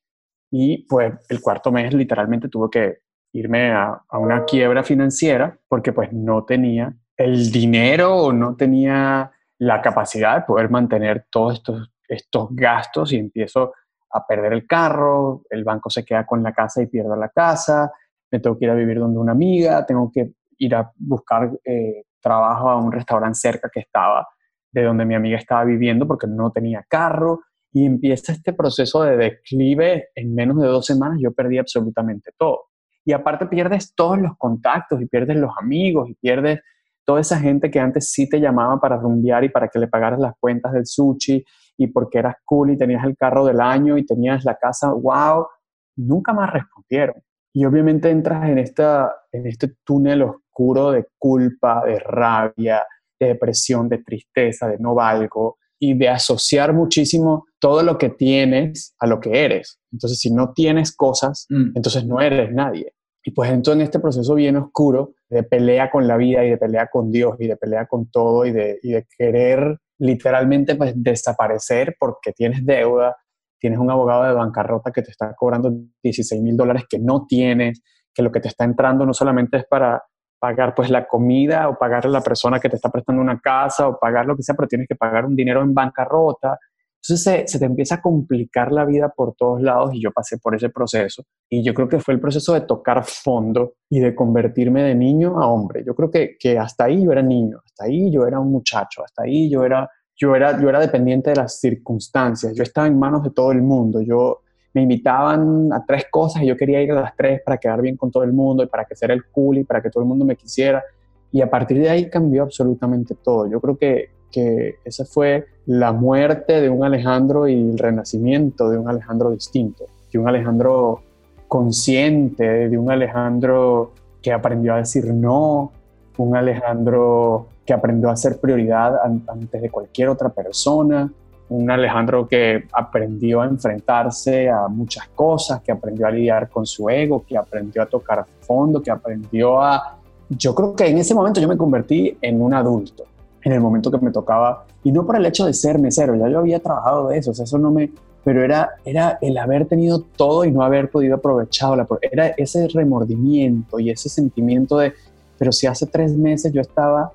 y pues el cuarto mes literalmente tuve que irme a, a una quiebra financiera porque pues no tenía el dinero o no tenía la capacidad de poder mantener todos estos, estos gastos y empiezo a perder el carro, el banco se queda con la casa y pierdo la casa, me tengo que ir a vivir donde una amiga, tengo que ir a buscar eh, trabajo a un restaurante cerca que estaba de donde mi amiga estaba viviendo porque no tenía carro y empieza este proceso de declive en menos de dos semanas yo perdí absolutamente todo. Y aparte pierdes todos los contactos y pierdes los amigos y pierdes toda esa gente que antes sí te llamaba para rumbear y para que le pagaras las cuentas del sushi y porque eras cool y tenías el carro del año y tenías la casa, wow, nunca más respondieron. Y obviamente entras en, esta, en este túnel oscuro de culpa, de rabia, de depresión, de tristeza, de no valgo y de asociar muchísimo todo lo que tienes a lo que eres. Entonces, si no tienes cosas, mm. entonces no eres nadie. Y pues entro en este proceso bien oscuro de pelea con la vida y de pelea con Dios y de pelea con todo y de, y de querer literalmente pues desaparecer porque tienes deuda, tienes un abogado de bancarrota que te está cobrando 16 mil dólares que no tienes, que lo que te está entrando no solamente es para pagar pues la comida o pagar a la persona que te está prestando una casa o pagar lo que sea, pero tienes que pagar un dinero en bancarrota. Entonces se, te empieza a complicar la vida por todos lados y yo pasé por ese proceso. Y yo creo que fue el proceso de tocar fondo y de convertirme de niño a hombre. Yo creo que, que hasta ahí yo era niño, hasta ahí yo era un muchacho, hasta ahí yo era, yo, era, yo era dependiente de las circunstancias. Yo estaba en manos de todo el mundo. Yo me invitaban a tres cosas y yo quería ir a las tres para quedar bien con todo el mundo y para que ser el cool y para que todo el mundo me quisiera. Y a partir de ahí cambió absolutamente todo. Yo creo que, que esa fue la muerte de un Alejandro y el renacimiento de un Alejandro distinto, de un Alejandro consciente, de un Alejandro que aprendió a decir no, un Alejandro que aprendió a ser prioridad antes de cualquier otra persona, un Alejandro que aprendió a enfrentarse a muchas cosas, que aprendió a lidiar con su ego, que aprendió a tocar fondo, que aprendió a... Yo creo que en ese momento yo me convertí en un adulto en el momento que me tocaba, y no por el hecho de ser mesero, ya yo había trabajado de eso, o sea, eso no me, pero era, era el haber tenido todo y no haber podido aprovecharla, era ese remordimiento y ese sentimiento de, pero si hace tres meses yo estaba,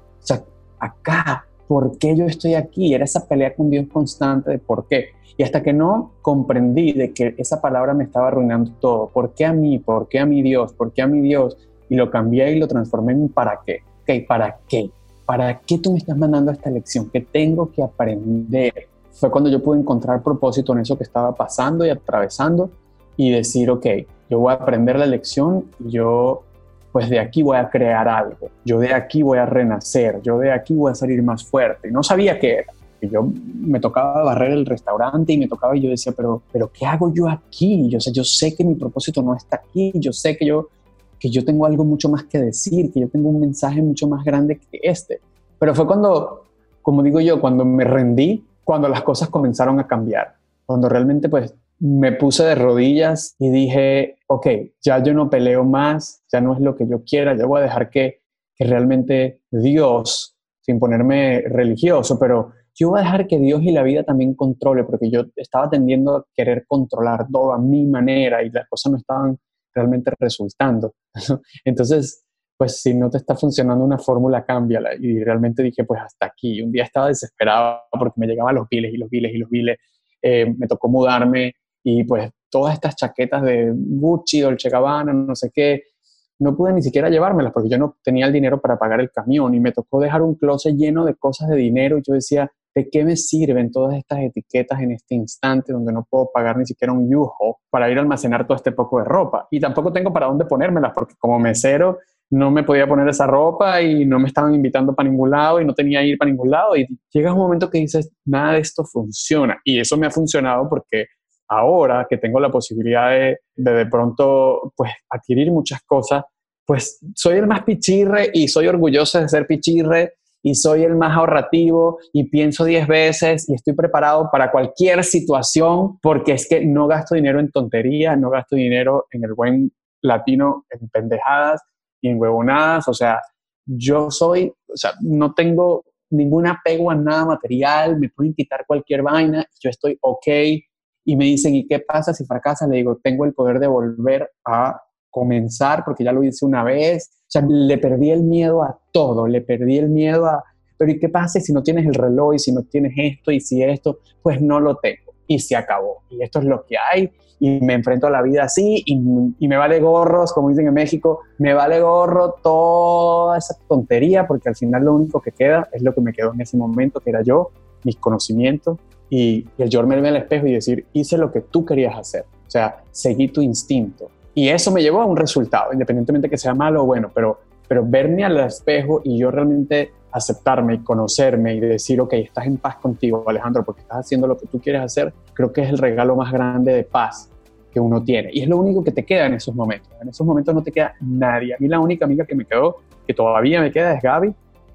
acá, ¿por qué yo estoy aquí? Era esa pelea con Dios constante de por qué. Y hasta que no comprendí de que esa palabra me estaba arruinando todo, ¿por qué a mí? ¿Por qué a mi Dios? ¿Por qué a mi Dios? Y lo cambié y lo transformé en ¿para qué? ¿para qué? ¿Para qué tú me estás mandando esta lección? ¿Qué tengo que aprender? Fue cuando yo pude encontrar propósito en eso que estaba pasando y atravesando y decir, ok, yo voy a aprender la lección yo pues de aquí voy a crear algo, yo de aquí voy a renacer, yo de aquí voy a salir más fuerte. Y no sabía qué era. Yo me tocaba barrer el restaurante y me tocaba y yo decía, pero, pero ¿qué hago yo aquí? Yo sé, yo sé que mi propósito no está aquí, yo sé que yo que yo tengo algo mucho más que decir, que yo tengo un mensaje mucho más grande que este. Pero fue cuando, como digo yo, cuando me rendí, cuando las cosas comenzaron a cambiar, cuando realmente pues me puse de rodillas y dije, ok, ya yo no peleo más, ya no es lo que yo quiera, ya voy a dejar que, que realmente Dios, sin ponerme religioso, pero yo voy a dejar que Dios y la vida también controle, porque yo estaba tendiendo a querer controlar todo a mi manera y las cosas no estaban realmente resultando. Entonces, pues si no te está funcionando una fórmula, cámbiala. Y realmente dije, pues hasta aquí. Un día estaba desesperado porque me llegaban los biles y los biles y los biles. Eh, me tocó mudarme y pues todas estas chaquetas de Gucci, Dolce Gabbana, no sé qué, no pude ni siquiera llevármelas porque yo no tenía el dinero para pagar el camión y me tocó dejar un closet lleno de cosas de dinero y yo decía, ¿de qué me sirven todas estas etiquetas en este instante donde no puedo pagar ni siquiera un yujo para ir a almacenar todo este poco de ropa? Y tampoco tengo para dónde ponérmelas porque como mesero no me podía poner esa ropa y no me estaban invitando para ningún lado y no tenía ir para ningún lado y llega un momento que dices, nada de esto funciona y eso me ha funcionado porque ahora que tengo la posibilidad de de, de pronto pues adquirir muchas cosas, pues soy el más pichirre y soy orgulloso de ser pichirre y soy el más ahorrativo y pienso 10 veces y estoy preparado para cualquier situación porque es que no gasto dinero en tonterías, no gasto dinero en el buen latino en pendejadas y en huevonadas, o sea, yo soy, o sea, no tengo ningún apego a nada material, me pueden quitar cualquier vaina, yo estoy ok y me dicen, ¿y qué pasa si fracasa? Le digo, tengo el poder de volver a comenzar porque ya lo hice una vez. O sea, le perdí el miedo a todo, le perdí el miedo a, pero ¿y qué pasa si no tienes el reloj y si no tienes esto y si esto? Pues no lo tengo y se acabó. Y esto es lo que hay y me enfrento a la vida así y, y, me vale gorros, como dicen en México, me vale gorro toda esa tontería porque al final lo único que queda es lo que me quedó en ese momento, que era yo, mis conocimientos y, el yo verme al espejo y decir, hice lo que tú querías hacer. O sea, seguí tu instinto. Y eso me llevó a un resultado, independientemente que sea malo o bueno, pero, pero verme al espejo y yo realmente aceptarme y conocerme y decir, ok, estás en paz contigo, Alejandro, porque estás haciendo lo que tú quieres hacer, creo que es el regalo más grande de paz que uno tiene. Y es lo único que te queda en esos momentos. En esos momentos no te queda nadie. A mí la única amiga que me quedó, que todavía me queda, es Gaby.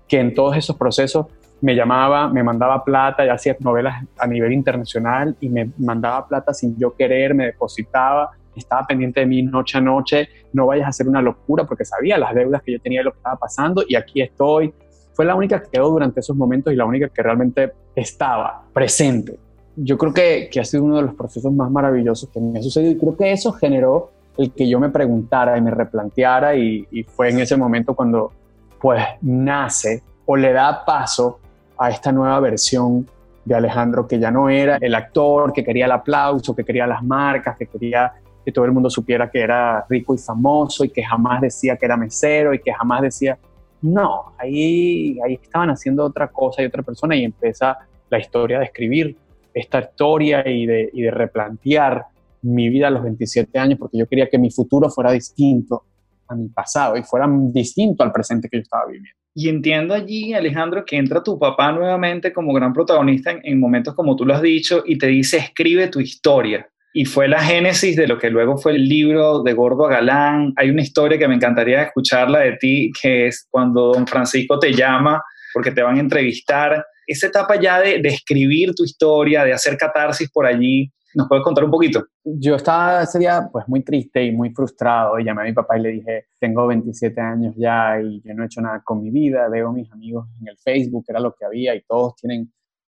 que en todos esos procesos me llamaba, me mandaba plata, ya hacía novelas a nivel internacional y me mandaba plata sin yo querer, me depositaba, estaba pendiente de mí noche a noche, no vayas a hacer una locura porque sabía las deudas que yo tenía y lo que estaba pasando y aquí estoy. Fue la única que quedó durante esos momentos y la única que realmente estaba presente. Yo creo que, que ha sido uno de los procesos más maravillosos que me ha sucedido y creo que eso generó el que yo me preguntara y me replanteara y, y fue en ese momento cuando pues nace o le da paso a esta nueva versión de Alejandro, que ya no era el actor que quería el aplauso, que quería las marcas, que quería que todo el mundo supiera que era rico y famoso y que jamás decía que era mesero y que jamás decía, no, ahí, ahí estaban haciendo otra cosa y otra persona y empieza la historia de escribir esta historia y de, y de replantear mi vida a los 27 años porque yo quería que mi futuro fuera distinto a mi pasado y fuera distinto al presente que yo estaba viviendo. Y entiendo allí, Alejandro, que entra tu papá nuevamente como gran protagonista en, momentos como tú lo has dicho y te dice, escribe tu historia. Y fue la génesis de lo que luego fue el libro de Gordo a Galán. Hay una historia que me encantaría escucharla de ti, que es cuando don Francisco te llama porque te van a entrevistar. Esa etapa ya de, escribir tu historia, de hacer catarsis por allí, ¿Nos puedes contar un poquito? Yo estaba ese día pues muy triste y muy frustrado y llamé a mi papá y le dije, tengo 27 años ya y yo no he hecho nada con mi vida, veo a mis amigos en el Facebook, era lo que había y todos tienen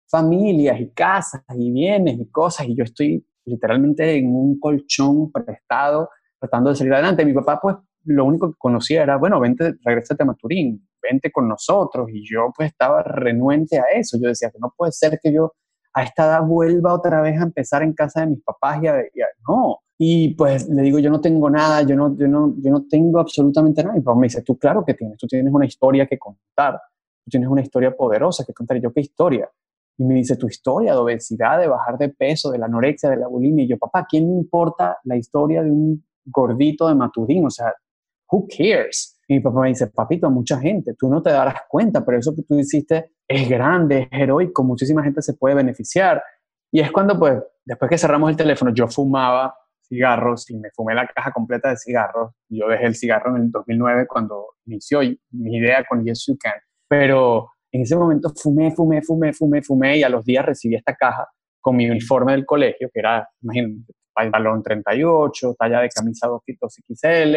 familias y casas y bienes y cosas y yo estoy literalmente en un colchón prestado tratando de salir adelante. Mi papá pues lo único que conocía era, bueno, vente, regrésate a Maturín, vente con nosotros y yo pues estaba renuente a eso. Yo decía que no puede ser que yo a esta edad vuelva otra vez a empezar en casa de mis papás y, a, no. Y pues le digo, yo no tengo nada, yo no, yo no, yo no tengo absolutamente nada. Y papá me dice, tú claro que tienes, tú tienes una historia que contar, tú tienes una historia poderosa que contar. Y yo, ¿qué historia? Y me dice, tu historia de obesidad, de bajar de peso, de la anorexia, de la bulimia. Y yo, papá, ¿quién me importa la historia de un gordito de Maturín? O sea, who cares? Y mi papá me dice, papito, mucha gente, tú no te darás cuenta, pero eso que tú hiciste es grande, es heroico, muchísima gente se puede beneficiar. Y es cuando, pues, después que cerramos el teléfono, yo fumaba cigarros y me fumé la caja completa de cigarros. Yo dejé el cigarro en el 2009 cuando inició mi idea con Yes You Can. Pero en ese momento fumé, fumé, fumé, fumé, fumé y a los días recibí esta caja con mi uniforme del colegio, que era, imagínate, pantalón 38, talla de camisa 2 XL,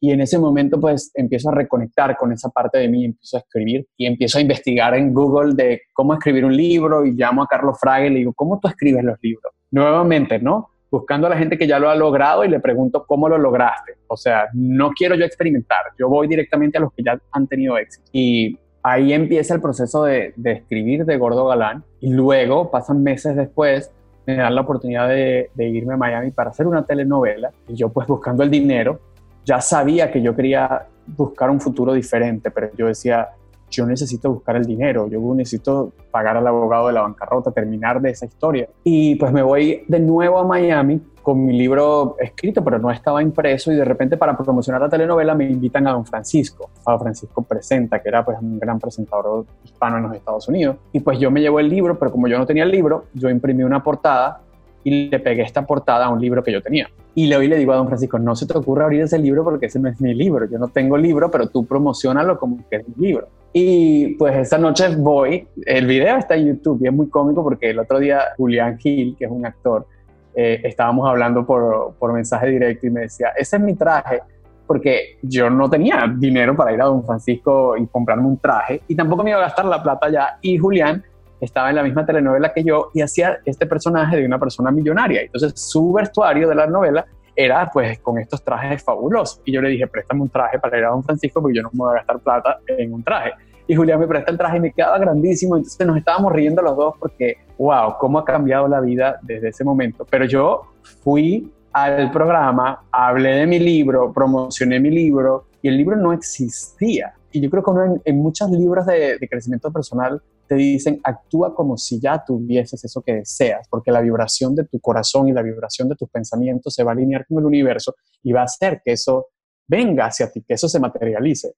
y en ese momento pues empiezo a reconectar con esa parte de mí, empiezo a escribir y empiezo a investigar en Google de cómo escribir un libro y llamo a Carlos Fraga y le digo, ¿cómo tú escribes los libros? Nuevamente, ¿no? Buscando a la gente que ya lo ha logrado y le pregunto cómo lo lograste. O sea, no quiero yo experimentar, yo voy directamente a los que ya han tenido éxito. Y ahí empieza el proceso de, escribir de Gordo Galán y luego, pasan meses después, me dan la oportunidad de, de irme a Miami para hacer una telenovela y yo pues buscando el dinero ya sabía que yo quería buscar un futuro diferente, pero yo decía, yo necesito buscar el dinero, yo necesito pagar al abogado de la bancarrota, terminar de esa historia. Y pues me voy de nuevo a Miami con mi libro escrito, pero no estaba impreso y de repente para promocionar la telenovela me invitan a Don Francisco, a Don Francisco Presenta, que era pues un gran presentador hispano en los Estados Unidos. Y pues yo me llevo el libro, pero como yo no tenía el libro, yo imprimí una portada y le pegué esta portada a un libro que yo tenía. Y le, le digo a don Francisco, no se te ocurra abrir ese libro porque ese no es mi libro. Yo no tengo libro, pero tú promocionalo como que es mi libro. Y pues esa noche voy, el video está en YouTube y es muy cómico porque el otro día Julián Gil, que es un actor, eh, estábamos hablando por, por mensaje directo y me decía, ese es mi traje, porque yo no tenía dinero para ir a Don Francisco y comprarme un traje y tampoco me iba a gastar la plata ya. Y Julián estaba en la misma telenovela que yo y hacía este personaje de una persona millonaria. Entonces su vestuario de la novela era pues con estos trajes fabulosos. Y yo le dije, préstame un traje para ir a Don Francisco porque yo no me voy a gastar plata en un traje. Y Julián me presta el traje y me quedaba grandísimo. Entonces nos estábamos riendo los dos porque, wow, cómo ha cambiado la vida desde ese momento. Pero yo fui al programa, hablé de mi libro, promocioné mi libro y el libro no existía. Y yo creo que uno en, muchos libros de, de crecimiento personal te dicen, actúa como si ya tuvieses eso que deseas, porque la vibración de tu corazón y la vibración de tus pensamientos se va a alinear con el universo y va a hacer que eso venga hacia ti, que eso se materialice.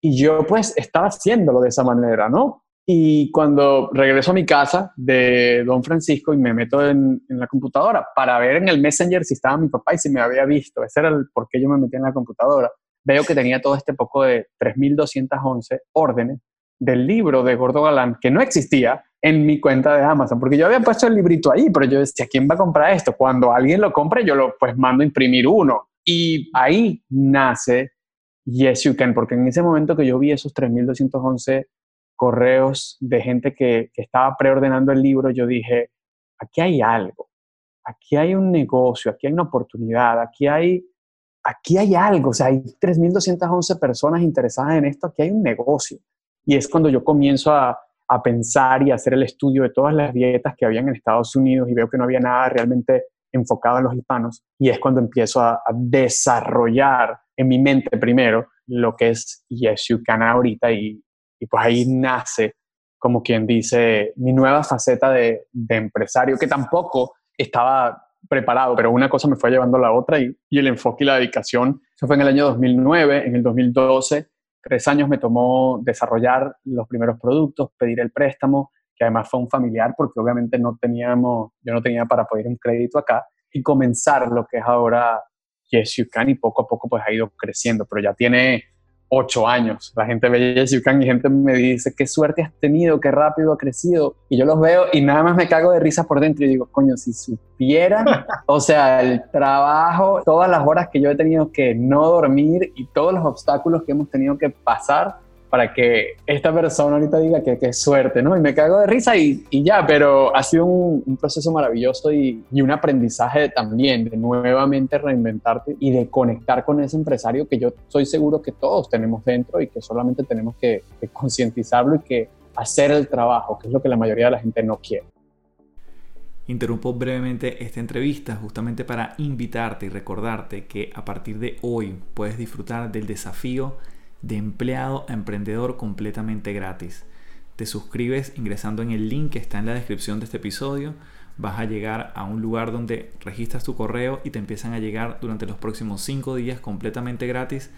Y yo pues estaba haciéndolo de esa manera, ¿no? Y cuando regreso a mi casa de Don Francisco y me meto en, la computadora para ver en el Messenger si estaba mi papá y si me había visto, ese era el por qué yo me metí en la computadora, veo que tenía todo este poco de 3.211 órdenes del libro de Gordo Galán, que no existía, en mi cuenta de Amazon, porque yo había puesto el librito ahí, pero yo decía, ¿quién va a comprar esto? Cuando alguien lo compre, yo lo pues mando a imprimir uno. Y ahí nace Yes You Can, porque en ese momento que yo vi esos 3.211 correos de gente que, que estaba preordenando el libro, yo dije, aquí hay algo, aquí hay un negocio, aquí hay una oportunidad, aquí hay, aquí hay algo, o sea, hay 3.211 personas interesadas en esto, aquí hay un negocio. Y es cuando yo comienzo a, a pensar y hacer el estudio de todas las dietas que habían en Estados Unidos y veo que no había nada realmente enfocado en los hispanos. Y es cuando empiezo a, desarrollar en mi mente primero lo que es Yes You Can ahorita y, y pues ahí nace, como quien dice, mi nueva faceta de, de, empresario, que tampoco estaba preparado, pero una cosa me fue llevando a la otra y, y el enfoque y la dedicación. Eso fue en el año 2009, en el 2012 Tres años me tomó desarrollar los primeros productos, pedir el préstamo, que además fue un familiar porque obviamente no teníamos, yo no tenía para poder un crédito acá, y comenzar lo que es ahora Yes You Can y poco a poco pues ha ido creciendo, pero ya tiene ocho años. La gente ve Yes You Can y gente me dice, qué suerte has tenido, qué rápido ha crecido. Y yo los veo y nada más me cago de risa por dentro y digo, coño, si supieran, o sea, el trabajo, todas las horas que yo he tenido que no dormir y todos los obstáculos que hemos tenido que pasar para que esta persona ahorita diga que qué suerte, ¿no? Y me cago de risa y, y ya, pero ha sido un, proceso maravilloso y, y, un aprendizaje también de nuevamente reinventarte y de conectar con ese empresario que yo soy seguro que todos tenemos dentro y que solamente tenemos que, que concientizarlo y que hacer el trabajo, que es lo que la mayoría de la gente no quiere. Interrumpo brevemente esta entrevista justamente para invitarte y recordarte que a partir de hoy puedes disfrutar del desafío de empleado a emprendedor completamente gratis. Te suscribes ingresando en el link que está en la descripción de este episodio. Vas a llegar a un lugar donde registras tu correo y te empiezan a llegar durante los próximos 5 días completamente gratis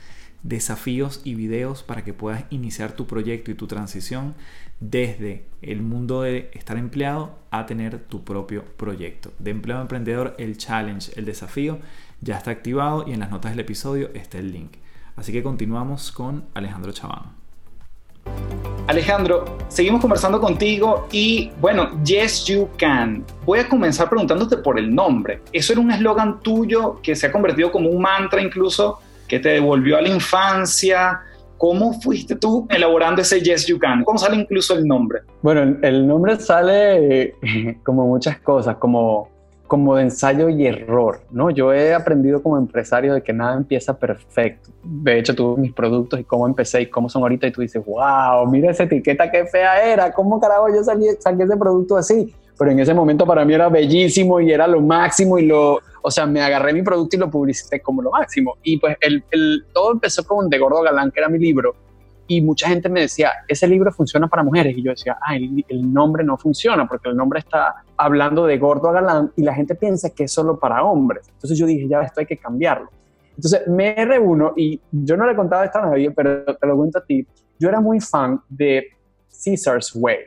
desafíos y videos para que puedas iniciar tu proyecto y tu transición desde el mundo de estar empleado a tener tu propio proyecto. De empleado a emprendedor, el challenge, el desafío ya está activado y en las notas del episodio está el link. Así que continuamos con Alejandro Chaván. Alejandro, seguimos conversando contigo y bueno, Yes You Can. Voy a comenzar preguntándote por el nombre. Eso era un eslogan tuyo que se ha convertido como un mantra incluso, que te devolvió a la infancia. ¿Cómo fuiste tú elaborando ese Yes You Can? ¿Cómo sale incluso el nombre? Bueno, el nombre sale como muchas cosas, como como de ensayo y error, ¿no? Yo he aprendido como empresario de que nada empieza perfecto. De hecho, tú mis productos y cómo empecé y cómo son ahorita y tú dices, wow, mira esa etiqueta qué fea era, ¿cómo carajo yo salí, saqué ese producto así? Pero en ese momento para mí era bellísimo y era lo máximo y lo, o sea, me agarré mi producto y lo publicité como lo máximo. Y pues el, todo empezó con De Gordo Galán, que era mi libro, y mucha gente me decía, ese libro funciona para mujeres. Y yo decía, ah, el, el, nombre no funciona porque el nombre está hablando de gordo a galán y la gente piensa que es solo para hombres. Entonces yo dije, ya, esto hay que cambiarlo. Entonces me reúno y yo no le contaba esto a pero te lo cuento a ti. Yo era muy fan de Caesar's Way.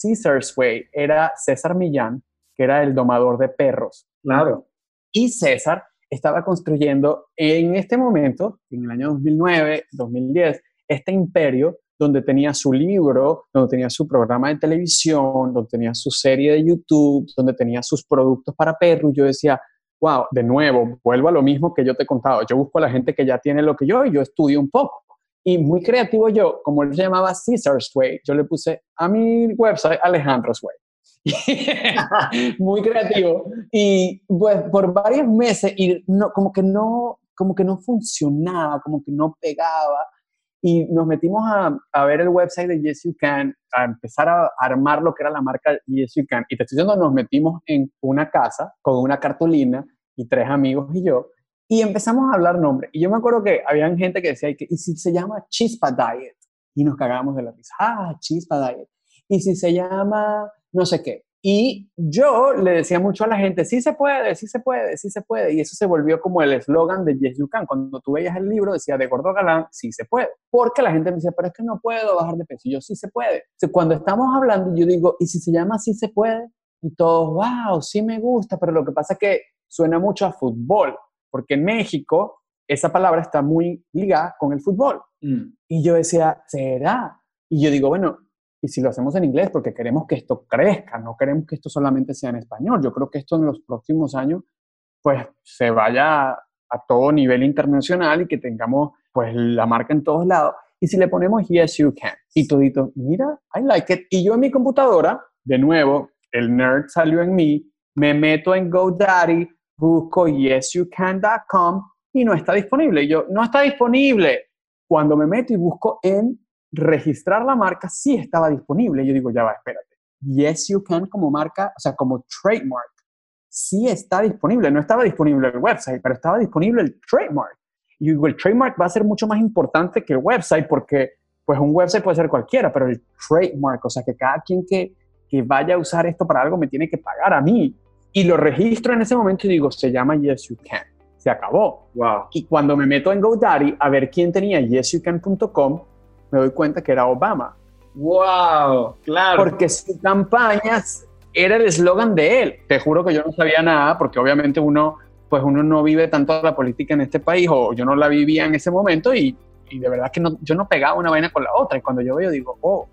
Caesar's Way era César Millán, que era el domador de perros. Claro. Y César estaba construyendo en este momento, en el año 2009, 2010, este imperio donde tenía su libro, donde tenía su programa de televisión, donde tenía su serie de YouTube, donde tenía sus productos para perros. Yo decía, wow, de nuevo, vuelvo a lo mismo que yo te he contado. Yo busco a la gente que ya tiene lo que yo y yo estudio un poco. Y muy creativo yo, como él llamaba Caesar's Way, yo le puse a mi website Alejandro's Way. muy creativo. Y pues por varios meses, y no, como que no, como que no funcionaba, como que no pegaba y nos metimos a, a, ver el website de Yes You Can, a empezar a armar lo que era la marca Yes You Can. Y te estoy diciendo, nos metimos en una casa con una cartulina y tres amigos y yo, y empezamos a hablar nombres. Y yo me acuerdo que había gente que decía, ¿y si se llama Chispa Diet? Y nos cagábamos de la risa. Ah, Chispa Diet. Y si se llama no sé qué. Y yo le decía mucho a la gente, sí se puede, sí se puede, sí se puede. Y eso se volvió como el eslogan de Yes You Can. Cuando tú veías el libro decía de Gordo Galán, sí se puede. Porque la gente me decía, pero es que no puedo bajar de peso. Y yo, sí se puede. Entonces, cuando estamos hablando, yo digo, ¿y si se llama sí se puede? Y todos, wow, sí me gusta. Pero lo que pasa es que suena mucho a fútbol. Porque en México esa palabra está muy ligada con el fútbol. Mm. Y yo decía, ¿será? Y yo digo, bueno, ¿y si lo hacemos en inglés? Porque queremos que esto crezca, no queremos que esto solamente sea en español. Yo creo que esto en los próximos años, pues, se vaya a todo nivel internacional y que tengamos, pues, la marca en todos lados. Y si le ponemos Yes You Can, y todito, mira, I like it. Y yo en mi computadora, de nuevo, el nerd salió en mí, me meto en GoDaddy, busco yesyoucan.com y no está disponible. Y yo, no está disponible. Cuando me meto y busco en registrar la marca, sí estaba disponible. Yo digo, ya va, espérate. Yes You Can como marca, o sea, como trademark, sí está disponible. No estaba disponible el website, pero estaba disponible el trademark. Y digo, el trademark va a ser mucho más importante que el website porque, pues, un website puede ser cualquiera, pero el trademark, o sea, que cada quien que, que vaya a usar esto para algo me tiene que pagar a mí. Y lo registro en ese momento y digo, se llama Yes You Can. Se acabó. Wow. Y cuando me meto en GoDaddy a ver quién tenía yesyoucan.com, me doy cuenta que era Obama. Wow, claro. Porque su campaña era el eslogan de él. Te juro que yo no sabía nada, porque obviamente uno pues uno no vive tanto la política en este país o yo no la vivía en ese momento y, y de verdad que no, yo no pegaba una vaina con la otra. Y cuando yo veo, digo, oh,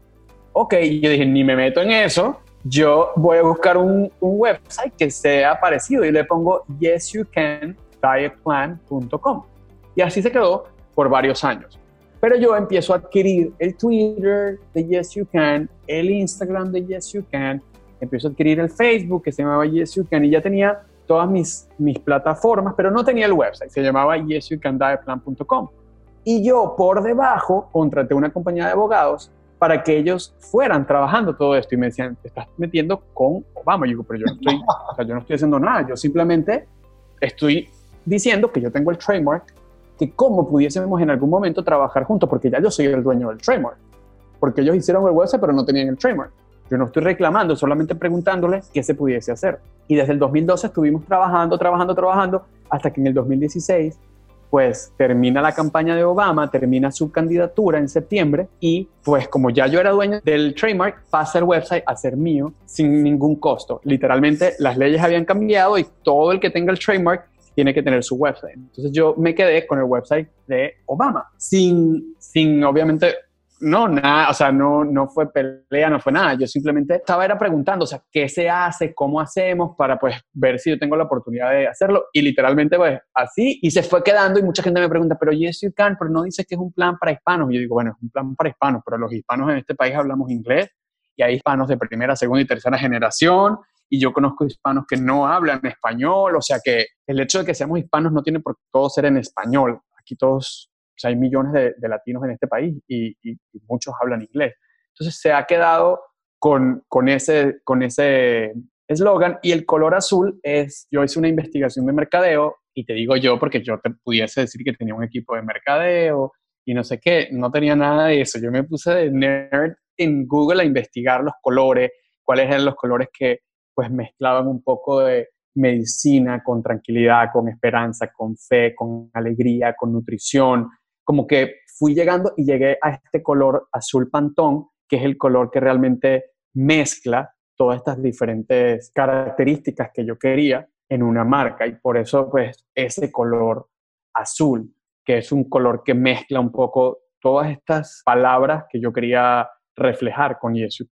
ok, y yo dije, ni me meto en eso, yo voy a buscar un, un website que sea parecido y le pongo yesyoucandietplan.com. Y así se quedó por varios años. Pero yo empiezo a adquirir el Twitter de Yes You Can, el Instagram de Yes You Can, empiezo a adquirir el Facebook que se llamaba Yes You Can y ya tenía todas mis, mis plataformas, pero no tenía el website, se llamaba yesyoucandietplan.com. Y yo por debajo contraté una compañía de abogados para que ellos fueran trabajando todo esto y me decían, te estás metiendo con Obama. Y yo digo, pero yo no estoy, o sea, yo no estoy haciendo nada, yo simplemente estoy diciendo que yo tengo el trademark, que cómo pudiésemos en algún momento trabajar juntos, porque ya yo soy el dueño del trademark. Porque ellos hicieron el website, pero no tenían el trademark. Yo no estoy reclamando, solamente preguntándoles qué se pudiese hacer. Y desde el 2012 estuvimos trabajando, trabajando, trabajando, hasta que en el 2016, pues termina la campaña de Obama, termina su candidatura en septiembre y pues como ya yo era dueño del trademark, pasa el website a ser mío sin ningún costo. Literalmente las leyes habían cambiado y todo el que tenga el trademark tiene que tener su website. Entonces yo me quedé con el website de Obama, sin, sin obviamente no, nada, o sea, no, no fue pelea, no fue nada. Yo simplemente estaba era preguntando, o sea, ¿qué se hace? ¿Cómo hacemos? Para pues ver si yo tengo la oportunidad de hacerlo. Y literalmente pues así, y se fue quedando y mucha gente me pregunta, pero yes you can, pero no dice que es un plan para hispanos. Y yo digo, bueno, es un plan para hispanos, pero los hispanos en este país hablamos inglés y hay hispanos de primera, segunda y tercera generación. Y yo conozco hispanos que no hablan español, o sea que el hecho de que seamos hispanos no tiene por qué todo ser en español. Aquí todos o sea, hay millones de, latinos en este país y, muchos hablan inglés. Entonces se ha quedado con, con ese con ese eslogan y el color azul es, yo hice una investigación de mercadeo y te digo yo porque yo te pudiese decir que tenía un equipo de mercadeo y no sé qué, no tenía nada de eso. Yo me puse de nerd en Google a investigar los colores, cuáles eran los colores que pues mezclaban un poco de medicina con tranquilidad, con esperanza, con fe, con alegría, con nutrición, como que fui llegando y llegué a este color azul pantón, que es el color que realmente mezcla todas estas diferentes características que yo quería en una marca y por eso pues ese color azul, que es un color que mezcla un poco todas estas palabras que yo quería reflejar con Yesu.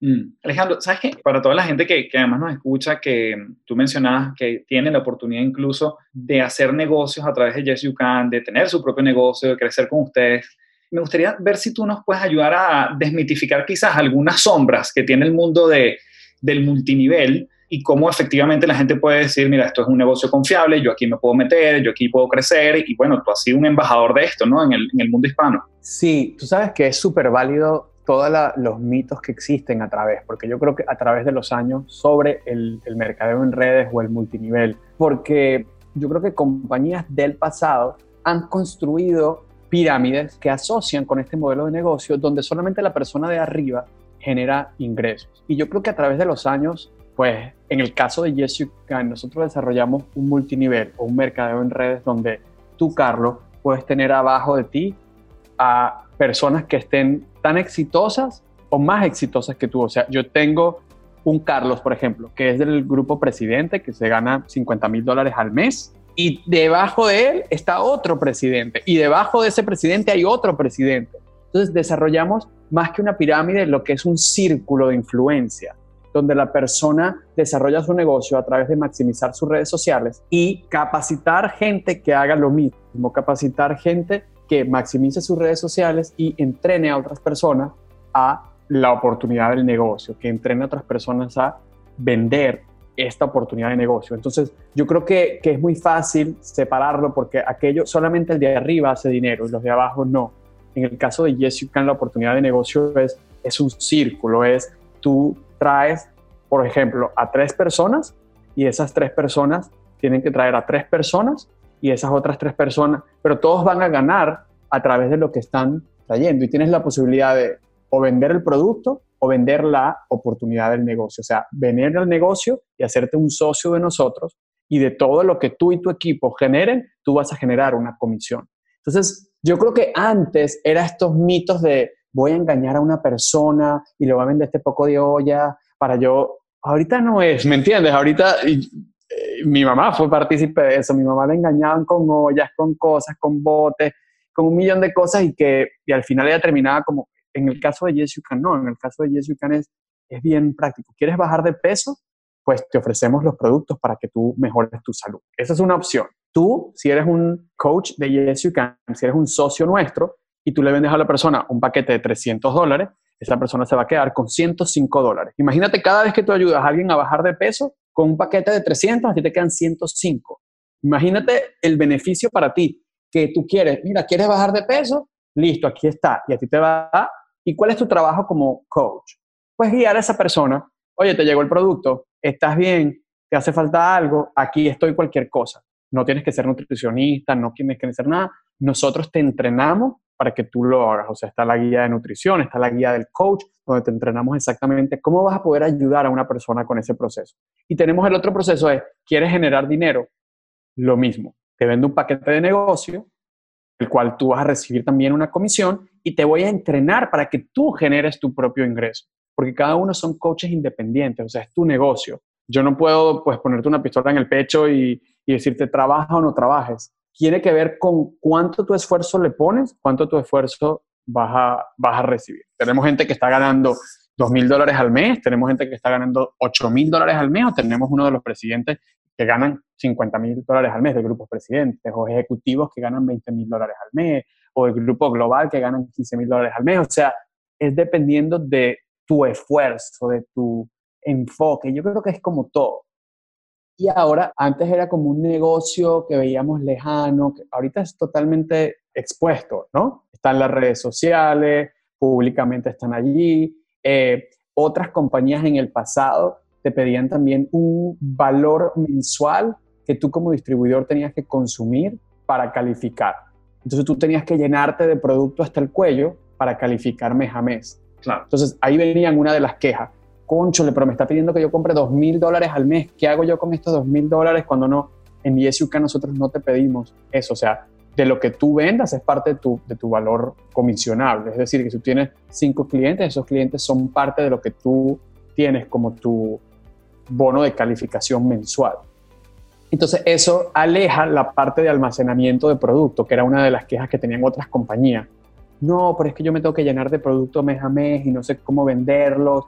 Mm. Alejandro, ¿sabes qué? Para toda la gente que, además nos escucha, que tú mencionabas que tiene la oportunidad incluso de hacer negocios a través de Yes You Can, de tener su propio negocio, de crecer con ustedes, me gustaría ver si tú nos puedes ayudar a desmitificar quizás algunas sombras que tiene el mundo de, del multinivel y cómo efectivamente la gente puede decir, mira, esto es un negocio confiable, yo aquí me puedo meter, yo aquí puedo crecer, y bueno, tú has sido un embajador de esto, ¿no? En el, en el mundo hispano. Sí, tú sabes que es súper válido todos los mitos que existen a través, porque yo creo que a través de los años sobre el, el mercadeo en redes o el multinivel, porque yo creo que compañías del pasado han construido pirámides que asocian con este modelo de negocio donde solamente la persona de arriba genera ingresos. Y yo creo que a través de los años, pues en el caso de Yes You Can, nosotros desarrollamos un multinivel o un mercadeo en redes donde tú, Carlos, puedes tener abajo de ti a personas que estén tan exitosas o más exitosas que tú. O sea, yo tengo un Carlos, por ejemplo, que es del grupo presidente, que se gana 50 mil dólares al mes, y debajo de él está otro presidente, y debajo de ese presidente hay otro presidente. Entonces desarrollamos más que una pirámide, lo que es un círculo de influencia, donde la persona desarrolla su negocio a través de maximizar sus redes sociales y capacitar gente que haga lo mismo, capacitar gente que maximice sus redes sociales y entrene a otras personas a la oportunidad del negocio, que entrene a otras personas a vender esta oportunidad de negocio. Entonces, yo creo que, es muy fácil separarlo porque aquello, solamente el de arriba hace dinero y los de abajo no. En el caso de Can, la oportunidad de negocio es, es un círculo, es tú traes, por ejemplo, a tres personas y esas tres personas tienen que traer a tres personas y esas otras tres personas, pero todos van a ganar a través de lo que están trayendo y tienes la posibilidad de o vender el producto o vender la oportunidad del negocio, o sea, venir al negocio y hacerte un socio de nosotros y de todo lo que tú y tu equipo generen, tú vas a generar una comisión. Entonces, yo creo que antes era estos mitos de voy a engañar a una persona y le voy a vender este poco de olla para yo, ahorita no es, ¿me entiendes? Ahorita eh, mi mamá fue partícipe de eso, mi mamá la engañaban con ollas, con cosas, con botes, con un millón de cosas y que y al final ella terminaba como, en el caso de Yes You Can no, en el caso de Yes You Can es, es bien práctico. ¿Quieres bajar de peso? Pues te ofrecemos los productos para que tú mejores tu salud. Esa es una opción. Tú, si eres un coach de Yes You Can, si eres un socio nuestro y tú le vendes a la persona un paquete de 300 dólares, esa persona se va a quedar con 105 dólares. Imagínate cada vez que tú ayudas a alguien a bajar de peso, con un paquete de 300, a ti te quedan 105. Imagínate el beneficio para ti, que tú quieres, mira, ¿quieres bajar de peso? Listo, aquí está. Y a ti te va. ¿Y cuál es tu trabajo como coach? Pues guiar a esa persona. Oye, te llegó el producto, estás bien, te hace falta algo, aquí estoy cualquier cosa. No tienes que ser nutricionista, no tienes que hacer nada. Nosotros te entrenamos para que tú lo hagas. O sea, está la guía de nutrición, está la guía del coach, donde te entrenamos exactamente cómo vas a poder ayudar a una persona con ese proceso. Y tenemos el otro proceso es, ¿quieres generar dinero? Lo mismo, te vendo un paquete de negocio, el cual tú vas a recibir también una comisión y te voy a entrenar para que tú generes tu propio ingreso, porque cada uno son coaches independientes, o sea, es tu negocio. Yo no puedo pues ponerte una pistola en el pecho y, y decirte trabaja o no trabajes tiene que ver con cuánto tu esfuerzo le pones, cuánto tu esfuerzo vas a, vas a recibir. Tenemos gente que está ganando 2 mil dólares al mes, tenemos gente que está ganando 8 mil dólares al mes, o tenemos uno de los presidentes que ganan 50 mil dólares al mes de grupos presidentes, o ejecutivos que ganan 20 mil dólares al mes, o el grupo global que ganan 15 mil dólares al mes. O sea, es dependiendo de tu esfuerzo, de tu enfoque. Yo creo que es como todo. Y ahora, antes era como un negocio que veíamos lejano, que ahorita es totalmente expuesto, ¿no? Están las redes sociales, públicamente están allí. Eh, otras compañías en el pasado te pedían también un valor mensual que tú como distribuidor tenías que consumir para calificar. Entonces tú tenías que llenarte de producto hasta el cuello para calificar mes a mes. Claro. Entonces ahí venían una de las quejas conchole, pero me está pidiendo que yo compre dos mil dólares al mes. ¿Qué hago yo con estos dos mil dólares cuando no? En YesUK nosotros no te pedimos eso. O sea, de lo que tú vendas es parte de tu, de tu valor comisionable. Es decir, que si tú tienes cinco clientes, esos clientes son parte de lo que tú tienes como tu bono de calificación mensual. Entonces eso aleja la parte de almacenamiento de producto, que era una de las quejas que tenían otras compañías. No, pero es que yo me tengo que llenar de producto mes a mes y no sé cómo venderlos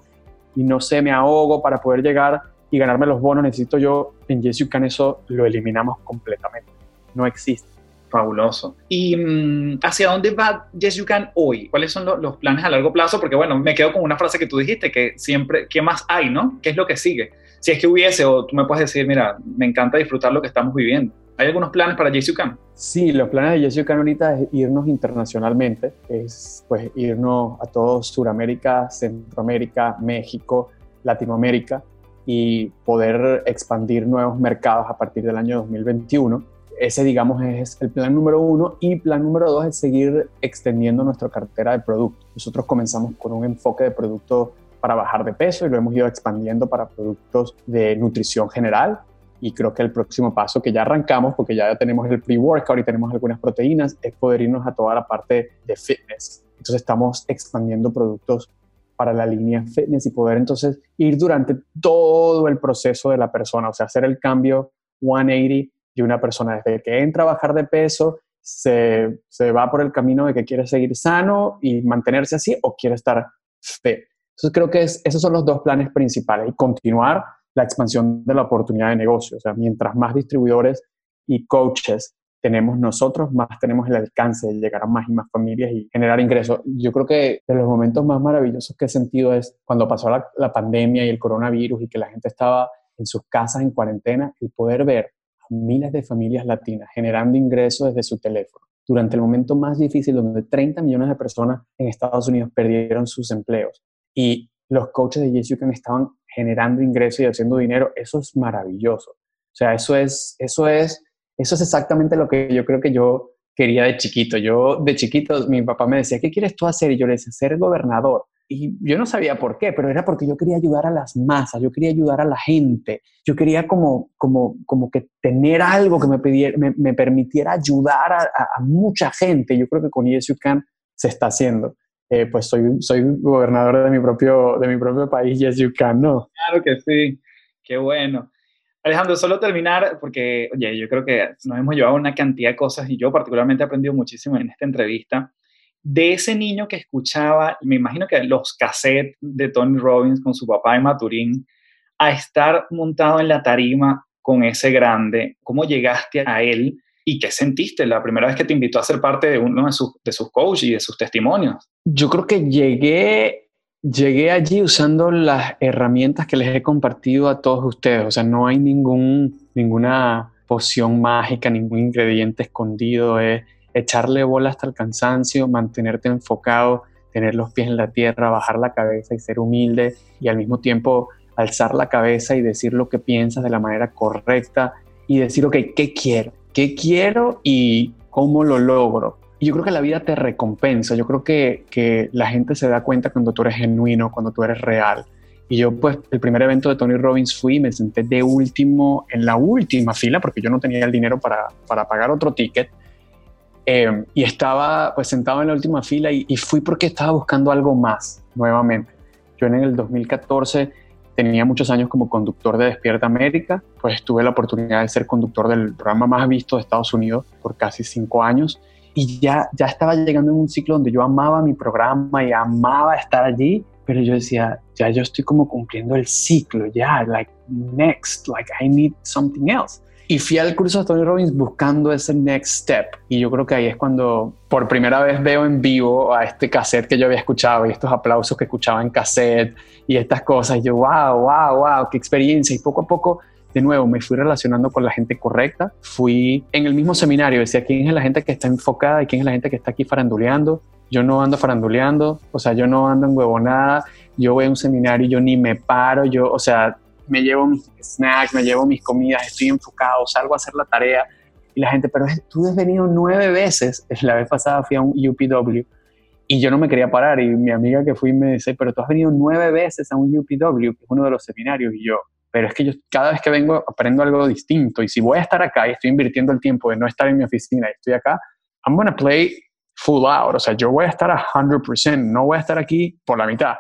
y no sé, me ahogo para poder llegar y ganarme los bonos, necesito yo, en Yes You Can eso lo eliminamos completamente. No existe. Fabuloso. ¿Y mm, hacia dónde va Yes You Can hoy? ¿Cuáles son los planes a largo plazo? Porque bueno, me quedo con una frase que tú dijiste, que siempre, ¿qué más hay, no? ¿Qué es lo que sigue? Si es que hubiese, o tú me puedes decir, mira, me encanta disfrutar lo que estamos viviendo. ¿Hay algunos planes para Can? Sí, los planes de Can ahorita es irnos internacionalmente, es pues irnos a todo Sudamérica, Centroamérica, México, Latinoamérica y poder expandir nuevos mercados a partir del año 2021. Ese, digamos, es el plan número uno. Y plan número dos es seguir extendiendo nuestra cartera de productos. Nosotros comenzamos con un enfoque de producto para bajar de peso y lo hemos ido expandiendo para productos de nutrición general, y creo que el próximo paso que ya arrancamos, porque ya tenemos el pre-workout y tenemos algunas proteínas, es poder irnos a toda la parte de fitness. Entonces estamos expandiendo productos para la línea fitness y poder entonces ir durante todo el proceso de la persona, o sea, hacer el cambio 180 de una persona desde que entra a bajar de peso se, se va por el camino de que quiere seguir sano y mantenerse así o quiere estar fit. Entonces creo que es, esos son los dos planes principales y continuar la expansión de la oportunidad de negocio. O sea, mientras más distribuidores y coaches tenemos nosotros, más tenemos el alcance de llegar a más y más familias y generar ingresos. Yo creo que de los momentos más maravillosos que he sentido es cuando pasó la, pandemia y el coronavirus y que la gente estaba en sus casas en cuarentena, el poder ver a miles de familias latinas generando ingresos desde su teléfono durante el momento más difícil donde 30 millones de personas en Estados Unidos perdieron sus empleos y los coaches de Yes estaban generando ingresos y haciendo dinero, eso es maravilloso. O sea, eso es, eso es, eso es exactamente lo que yo creo que yo quería de chiquito. Yo de chiquito, mi papá me decía, ¿qué quieres tú hacer? Y yo le decía, ser gobernador. Y yo no sabía por qué, pero era porque yo quería ayudar a las masas, yo quería ayudar a la gente, yo quería como, como, como que tener algo que me, permitiera ayudar a, a, mucha gente. Yo creo que con Yes You Can se está haciendo. Eh, pues soy, soy gobernador de mi, propio, de mi propio país, Yes You Can, ¿no? Claro que sí, qué bueno. Alejandro, solo terminar, porque oye, yo creo que nos hemos llevado una cantidad de cosas y yo particularmente he aprendido muchísimo en esta entrevista de ese niño que escuchaba, me imagino que los cassettes de Tony Robbins con su papá en Maturín, a estar montado en la tarima con ese grande, ¿cómo llegaste a él y qué sentiste la primera vez que te invitó a ser parte de uno de sus, de sus coaches y de sus testimonios? Yo creo que llegué, llegué allí usando las herramientas que les he compartido a todos ustedes, o sea, no hay ningún, ninguna poción mágica, ningún ingrediente escondido, es echarle bola hasta el cansancio, mantenerte enfocado, tener los pies en la tierra, bajar la cabeza y ser humilde y al mismo tiempo alzar la cabeza y decir lo que piensas de la manera correcta y decir, ok, ¿qué quiero? ¿Qué quiero y cómo lo logro? Y yo creo que la vida te recompensa, yo creo que, que la gente se da cuenta cuando tú eres genuino, cuando tú eres real. Y yo, pues, el primer evento de Tony Robbins fui, me senté de último, en la última fila, porque yo no tenía el dinero para, para pagar otro ticket. Em, y estaba pues sentado en la última fila y, fui porque estaba buscando algo más nuevamente. Yo en el 2014 tenía muchos años como conductor de Despierta América, pues tuve la oportunidad de ser conductor del programa más visto de Estados Unidos por casi cinco años y ya, ya estaba llegando en un ciclo donde yo amaba mi programa y amaba estar allí, pero yo decía, ya yo estoy como cumpliendo el ciclo, ya, like next, like I need something else. Y fui al curso de Tony Robbins buscando ese next step. Y yo creo que ahí es cuando por primera vez veo en vivo a este cassette que yo había escuchado y estos aplausos que escuchaba en cassette y estas cosas. Y yo, wow, wow, wow, qué experiencia. Y poco a poco, de nuevo, me fui relacionando con la gente correcta. Fui en el mismo seminario, decía quién es la gente que está enfocada y quién es la gente que está aquí faranduleando. Yo no ando faranduleando, o sea, yo no ando en huevonada. Yo voy a un seminario yo ni me paro, yo, o sea, me llevo mis snacks, me llevo mis comidas, estoy enfocado, salgo a hacer la tarea. Y la gente, pero tú has venido nueve veces. La vez pasada fui a un UPW y yo no me quería parar. Y mi amiga que fui me dice, pero tú has venido nueve veces a un UPW, que es uno de los seminarios. Y yo, pero es que yo cada vez que vengo aprendo algo distinto. Y si voy a estar acá y estoy invirtiendo el tiempo de no estar en mi oficina y estoy acá, I'm going to play full out. O sea, yo voy a estar a 100%, no voy a estar aquí por la mitad.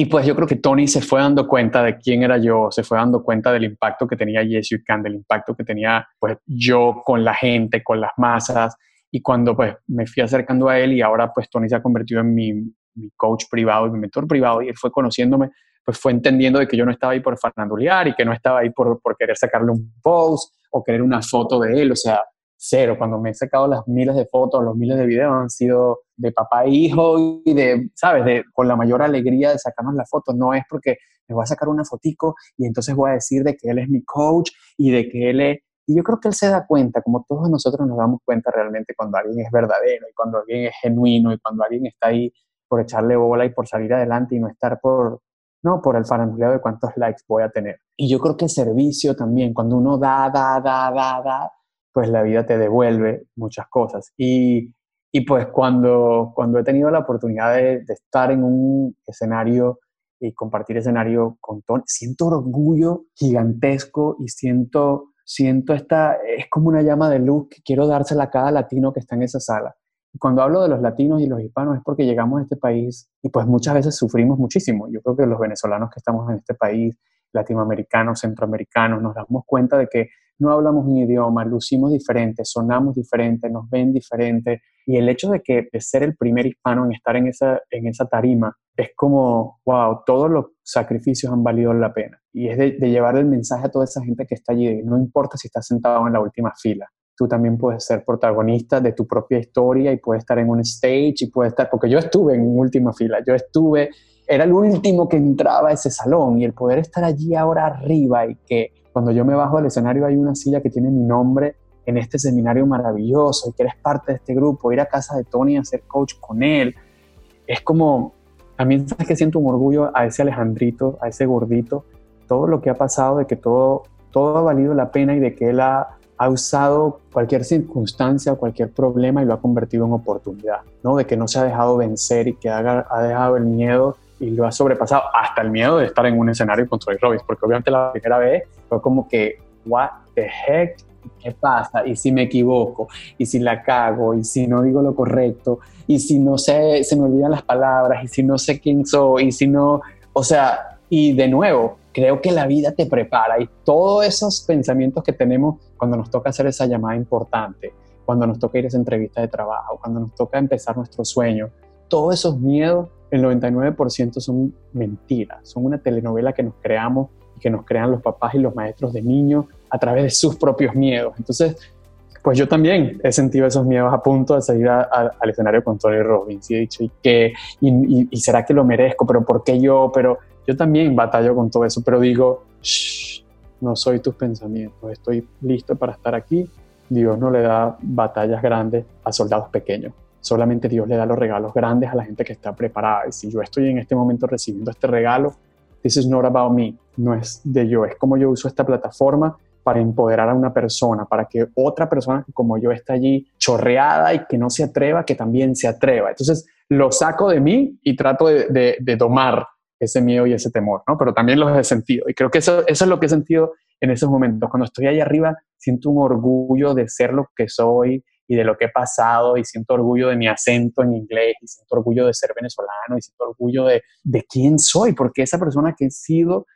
Y pues yo creo que Tony se fue dando cuenta de quién era yo, se fue dando cuenta del impacto que tenía Yes You Can, del impacto que tenía pues yo con la gente, con las masas. Y cuando pues me fui acercando a él y ahora pues Tony se ha convertido en mi, mi coach privado y mi mentor privado y él fue conociéndome, pues fue entendiendo de que yo no estaba ahí por farandulear y que no estaba ahí por, por querer sacarle un post o querer una foto de él. O sea, cero. Cuando me he sacado las miles de fotos, los miles de videos han sido de papá e hijo y de, ¿sabes? De, con la mayor alegría de sacarnos la foto. No es porque me voy a sacar una fotico y entonces voy a decir de que él es mi coach y de que él es... Y yo creo que él se da cuenta, como todos nosotros nos damos cuenta realmente cuando alguien es verdadero y cuando alguien es genuino y cuando alguien está ahí por echarle bola y por salir adelante y no estar por, no por el faranduleo de cuántos likes voy a tener. Y yo creo que el servicio también, cuando uno da, da, da, da, da, pues la vida te devuelve muchas cosas. Y, y pues cuando, cuando he tenido la oportunidad de, estar en un escenario y compartir escenario con Tony, siento orgullo gigantesco y siento, siento esta, es como una llama de luz que quiero dársela a cada latino que está en esa sala. Cuando hablo de los latinos y los hispanos es porque llegamos a este país y pues muchas veces sufrimos muchísimo. Yo creo que los venezolanos que estamos en este país, latinoamericanos, centroamericanos, nos damos cuenta de que no hablamos un idioma, lucimos diferente, sonamos diferente, nos ven diferente. Y el hecho de que de ser el primer hispano en estar en esa, en esa tarima es como, wow, todos los sacrificios han valido la pena. Y es de, llevar el mensaje a toda esa gente que está allí, no importa si estás sentado en la última fila, tú también puedes ser protagonista de tu propia historia y puedes estar en un stage y puedes estar, porque yo estuve en última fila, yo estuve, era el último que entraba a ese salón y el poder estar allí ahora arriba y que cuando yo me bajo del escenario hay una silla que tiene mi nombre en este seminario maravilloso y que eres parte de este grupo, ir a casa de Tony a ser coach con él, es como, también sabes que siento un orgullo a ese Alejandrito, a ese gordito, todo lo que ha pasado, de que todo, todo ha valido la pena y de que él ha, ha usado cualquier circunstancia, cualquier problema y lo ha convertido en oportunidad, ¿no? De que no se ha dejado vencer y que ha, ha dejado el miedo y lo ha sobrepasado hasta el miedo de estar en un escenario con Troy Robbins, porque obviamente la primera vez fue como que, what the heck, ¿qué pasa? ¿Y si me equivoco? ¿Y si la cago? ¿Y si no digo lo correcto? ¿Y si no sé, se me olvidan las palabras? ¿Y si no sé quién soy? ¿Y si no, o sea, y de nuevo, creo que la vida te prepara y todos esos pensamientos que tenemos cuando nos toca hacer esa llamada importante, cuando nos toca ir a esa entrevista de trabajo, cuando nos toca empezar nuestro sueño, todos esos miedos el 99% son mentiras, son una telenovela que nos creamos que nos crean los papás y los maestros de niños a través de sus propios miedos. Entonces, pues yo también he sentido esos miedos a punto de salir al escenario con Tony Robbins y he dicho, ¿y qué? Y, será que lo merezco? ¿Pero por qué yo? Pero yo también batallo con todo eso, pero digo, Shh, no soy tus pensamientos, estoy listo para estar aquí. Dios no le da batallas grandes a soldados pequeños. Solamente Dios le da los regalos grandes a la gente que está preparada. Y si yo estoy en este momento recibiendo este regalo, this is not about me, no es de yo, es como yo uso esta plataforma para empoderar a una persona, para que otra persona como yo esté allí chorreada y que no se atreva, que también se atreva. Entonces lo saco de mí y trato de, de, domar ese miedo y ese temor, ¿no? Pero también los he sentido. Y creo que eso, eso es lo que he sentido en esos momentos. Cuando estoy ahí arriba, siento un orgullo de ser lo que soy, y de lo que he pasado y siento orgullo de mi acento en inglés y siento orgullo de ser venezolano y siento orgullo de, de quién soy, porque esa persona que he sido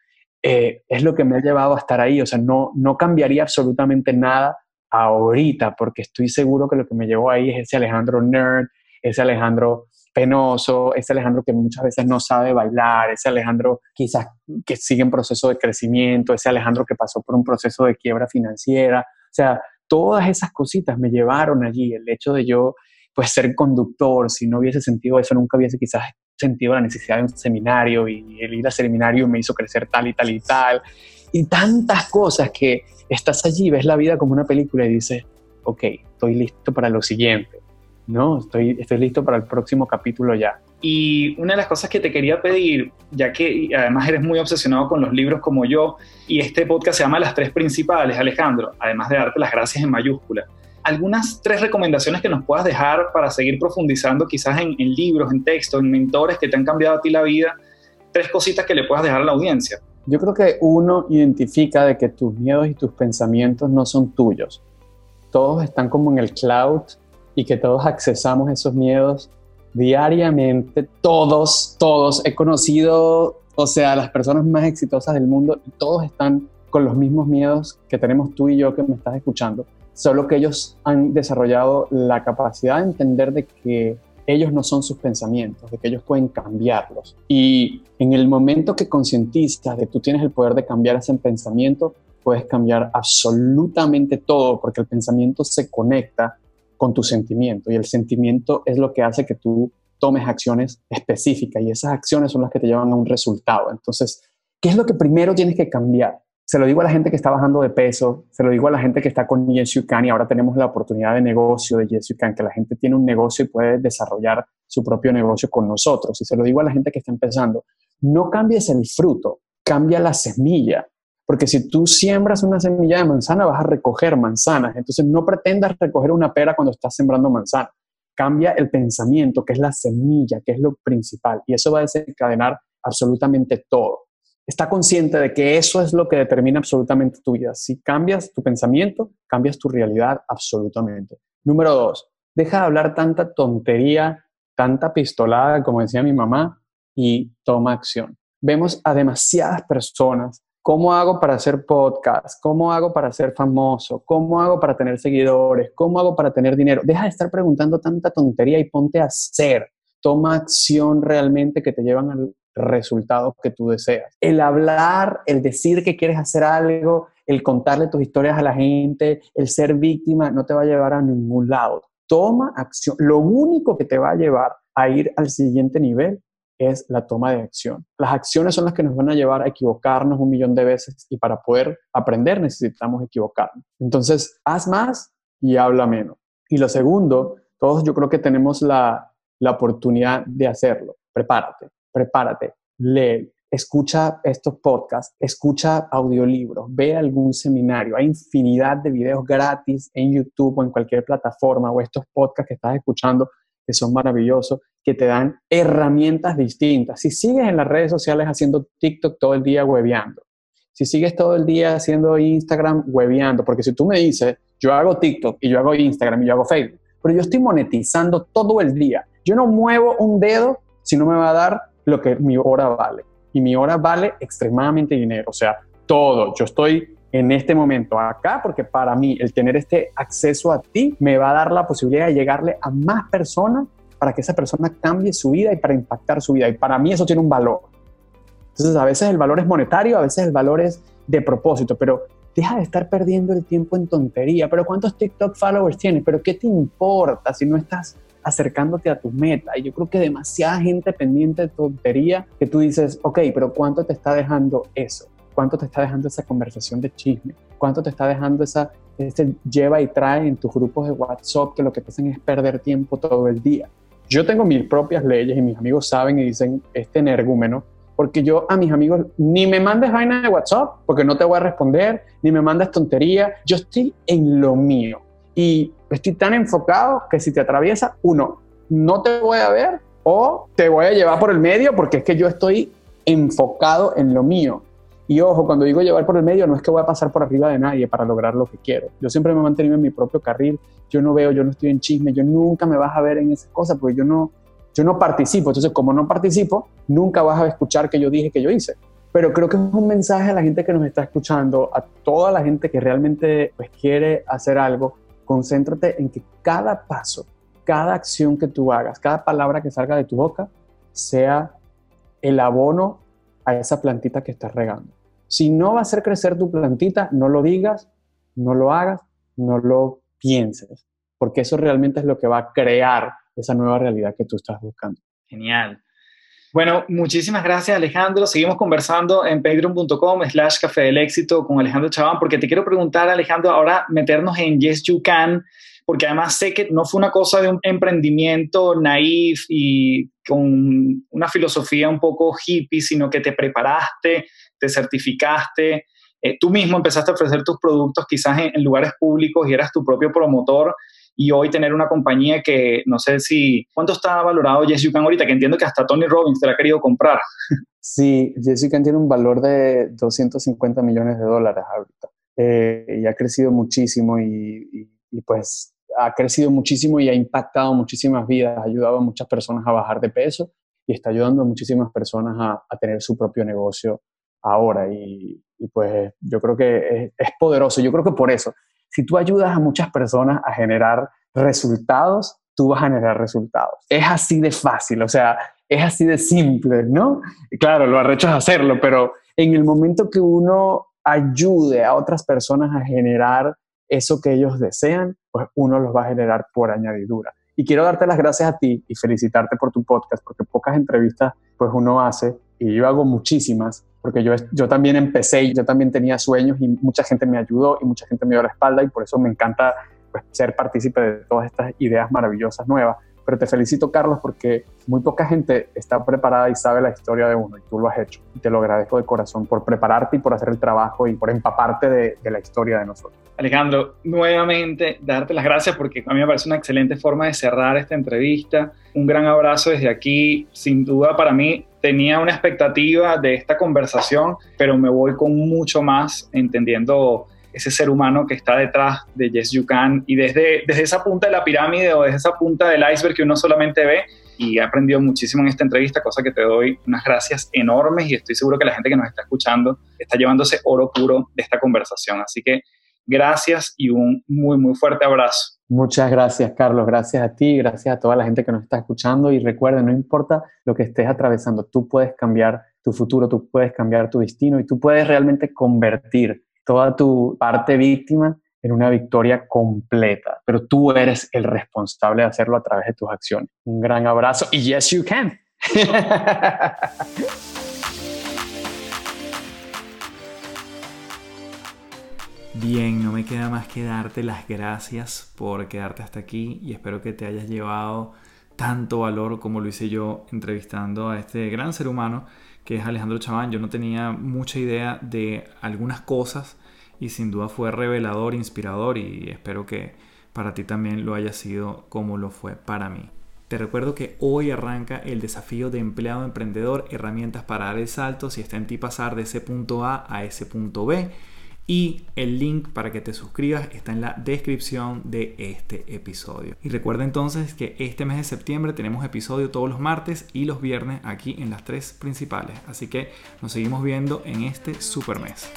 eh, es lo que me ha llevado a estar ahí. O sea, no, no cambiaría absolutamente nada ahorita, porque estoy seguro que lo que me llevó ahí es ese Alejandro nerd, ese Alejandro penoso, ese Alejandro que muchas veces no sabe bailar, ese Alejandro quizás que sigue en proceso de crecimiento, ese Alejandro que pasó por un proceso de quiebra financiera. O sea, todas esas cositas me llevaron allí. El hecho de yo, pues, ser conductor, si no hubiese sentido eso, nunca hubiese quizás sentido la necesidad de un seminario y el ir al seminario me hizo crecer tal y tal y tal. Y tantas cosas que estás allí, ves la vida como una película y dices, ok, estoy listo para lo siguiente, ¿no? Estoy, estoy listo para el próximo capítulo ya. Y una de las cosas que te quería pedir, ya que además eres muy obsesionado con los libros como yo, y este podcast se llama Las Tres Principales, Alejandro, además de darte las gracias en mayúscula, algunas tres recomendaciones que nos puedas dejar para seguir profundizando quizás en, libros, en textos, en mentores que te han cambiado a ti la vida, tres cositas que le puedas dejar a la audiencia. Yo creo que uno identifica de que tus miedos y tus pensamientos no son tuyos. Todos están como en el cloud y que todos accesamos esos miedos diariamente, todos, todos, he conocido, o sea, las personas más exitosas del mundo, todos están con los mismos miedos que tenemos tú y yo que me estás escuchando, solo que ellos han desarrollado la capacidad de entender de que ellos no son sus pensamientos, de que ellos pueden cambiarlos. Y en el momento que concientizas de que tú tienes el poder de cambiar ese pensamiento, puedes cambiar absolutamente todo, porque el pensamiento se conecta con tu sentimiento y el sentimiento es lo que hace que tú tomes acciones específicas y esas acciones son las que te llevan a un resultado. Entonces, ¿qué es lo que primero tienes que cambiar? Se lo digo a la gente que está bajando de peso, se lo digo a la gente que está con Yes y ahora tenemos la oportunidad de negocio de Yes que la gente tiene un negocio y puede desarrollar su propio negocio con nosotros. Y se lo digo a la gente que está empezando, no cambies el fruto, cambia la semilla. Porque si tú siembras una semilla de manzana, vas a recoger manzanas. Entonces no pretendas recoger una pera cuando estás sembrando manzana. Cambia el pensamiento, que es la semilla, que es lo principal. Y eso va a desencadenar absolutamente todo. Está consciente de que eso es lo que determina absolutamente tu vida. Si cambias tu pensamiento, cambias tu realidad absolutamente. Número dos, deja de hablar tanta tontería, tanta pistolada, como decía mi mamá, y toma acción. Vemos a demasiadas personas ¿Cómo hago para hacer podcast? ¿Cómo hago para ser famoso? ¿Cómo hago para tener seguidores? ¿Cómo hago para tener dinero? Deja de estar preguntando tanta tontería y ponte a hacer. Toma acción realmente que te llevan al resultado que tú deseas. El hablar, el decir que quieres hacer algo, el contarle tus historias a la gente, el ser víctima, no te va a llevar a ningún lado. Toma acción. Lo único que te va a llevar a ir al siguiente nivel es la toma de acción. Las acciones son las que nos van a llevar a equivocarnos un millón de veces y para poder aprender necesitamos equivocarnos. Entonces, haz más y habla menos. Y lo segundo, todos yo creo que tenemos la, la oportunidad de hacerlo. Prepárate, prepárate, lee, escucha estos podcasts, escucha audiolibros, ve algún seminario. Hay infinidad de videos gratis en YouTube o en cualquier plataforma o estos podcasts que estás escuchando que son maravillosos, que te dan herramientas distintas. Si sigues en las redes sociales haciendo TikTok todo el día hueveando, si sigues todo el día haciendo Instagram hueveando, porque si tú me dices, yo hago TikTok y yo hago Instagram y yo hago Facebook, pero yo estoy monetizando todo el día, yo no muevo un dedo si no me va a dar lo que mi hora vale. Y mi hora vale extremadamente dinero, o sea, todo. Yo estoy en este momento acá, porque para mí el tener este acceso a ti me va a dar la posibilidad de llegarle a más personas para que esa persona cambie su vida y para impactar su vida. Y para mí eso tiene un valor. Entonces a veces el valor es monetario, a veces el valor es de propósito, pero deja de estar perdiendo el tiempo en tontería. Pero ¿cuántos TikTok followers tienes? ¿Pero qué te importa si no estás acercándote a tu meta? Y yo creo que demasiada gente pendiente de tontería que tú dices, ok, pero ¿cuánto te está dejando eso? cuánto te está dejando esa conversación de chisme, cuánto te está dejando esa, este lleva y trae en tus grupos de WhatsApp que lo que hacen es perder tiempo todo el día. Yo tengo mis propias leyes y mis amigos saben y dicen este energúmeno, porque yo a mis amigos ni me mandes vaina de WhatsApp porque no te voy a responder, ni me mandes tontería, yo estoy en lo mío y estoy tan enfocado que si te atraviesa, uno, no te voy a ver o te voy a llevar por el medio porque es que yo estoy enfocado en lo mío. Y ojo, cuando digo llevar por el medio, no es que voy a pasar por arriba de nadie para lograr lo que quiero. Yo siempre me he mantenido en mi propio carril. Yo no veo, yo no estoy en chisme, yo nunca me vas a ver en esas cosas porque yo no, yo no participo. Entonces, como no participo, nunca vas a escuchar que yo dije que yo hice. Pero creo que es un mensaje a la gente que nos está escuchando, a toda la gente que realmente pues, quiere hacer algo. Concéntrate en que cada paso, cada acción que tú hagas, cada palabra que salga de tu boca, sea el abono a esa plantita que estás regando. Si no va a hacer crecer tu plantita, no lo digas, no lo hagas, no lo pienses, porque eso realmente es lo que va a crear esa nueva realidad que tú estás buscando. Genial. Bueno, muchísimas gracias Alejandro. Seguimos conversando en patreon.com slash café del éxito con Alejandro Chabán, porque te quiero preguntar, Alejandro, ahora meternos en Yes You Can porque además sé que no fue una cosa de un emprendimiento naif y con una filosofía un poco hippie, sino que te preparaste, te certificaste, eh, tú mismo empezaste a ofrecer tus productos quizás en, lugares públicos y eras tu propio promotor y hoy tener una compañía que no sé si, ¿cuánto está valorado Yes You Can ahorita? Que entiendo que hasta Tony Robbins te la ha querido comprar. Sí, Yes You Can tiene un valor de 250 millones de dólares ahorita eh, y ha crecido muchísimo y, y pues ha crecido muchísimo y ha impactado muchísimas vidas, ha ayudado a muchas personas a bajar de peso y está ayudando a muchísimas personas a, tener su propio negocio ahora. Y, pues yo creo que es, poderoso. Yo creo que por eso, si tú ayudas a muchas personas a generar resultados, tú vas a generar resultados. Es así de fácil, o sea, es así de simple, ¿no? claro, lo arrecho es hacerlo, pero en el momento que uno ayude a otras personas a generar eso que ellos desean, pues uno los va a generar por añadidura. Y quiero darte las gracias a ti y felicitarte por tu podcast, porque pocas entrevistas pues uno hace y yo hago muchísimas, porque yo, yo también empecé y yo también tenía sueños y mucha gente me ayudó y mucha gente me dio la espalda y por eso me encanta pues, ser partícipe de todas estas ideas maravillosas nuevas. Pero te felicito, Carlos, porque muy poca gente está preparada y sabe la historia de uno y tú lo has hecho. Y te lo agradezco de corazón por prepararte y por hacer el trabajo y por empaparte de, de la historia de nosotros. Alejandro, nuevamente darte las gracias porque a mí me parece una excelente forma de cerrar esta entrevista. Un gran abrazo desde aquí. Sin duda para mí tenía una expectativa de esta conversación, pero me voy con mucho más entendiendo ese ser humano que está detrás de Yes You Can y desde, desde esa punta de la pirámide o desde esa punta del iceberg que uno solamente ve y he aprendido muchísimo en esta entrevista, cosa que te doy unas gracias enormes y estoy seguro que la gente que nos está escuchando está llevándose oro puro de esta conversación. Así que gracias y un muy, muy fuerte abrazo. Muchas gracias, Carlos. Gracias a ti, gracias a toda la gente que nos está escuchando. Y recuerda, no importa lo que estés atravesando, tú puedes cambiar tu futuro, tú puedes cambiar tu destino y tú puedes realmente convertir toda tu parte víctima en una victoria completa. Pero tú eres el responsable de hacerlo a través de tus acciones. Un gran abrazo y yes, you can. Bien, no me queda más que darte las gracias por quedarte hasta aquí y espero que te hayas llevado tanto valor como lo hice yo entrevistando a este gran ser humano que es Alejandro Chaván. Yo no tenía mucha idea de algunas cosas y sin duda fue revelador, inspirador y espero que para ti también lo haya sido como lo fue para mí. Te recuerdo que hoy arranca el desafío de empleado emprendedor, herramientas para dar el salto si está en ti pasar de ese punto A a ese punto B y el link para que te suscribas está en la descripción de este episodio. Y recuerda entonces que este mes de septiembre tenemos episodio todos los martes y los viernes aquí en las tres principales. Así que nos seguimos viendo en este super mes.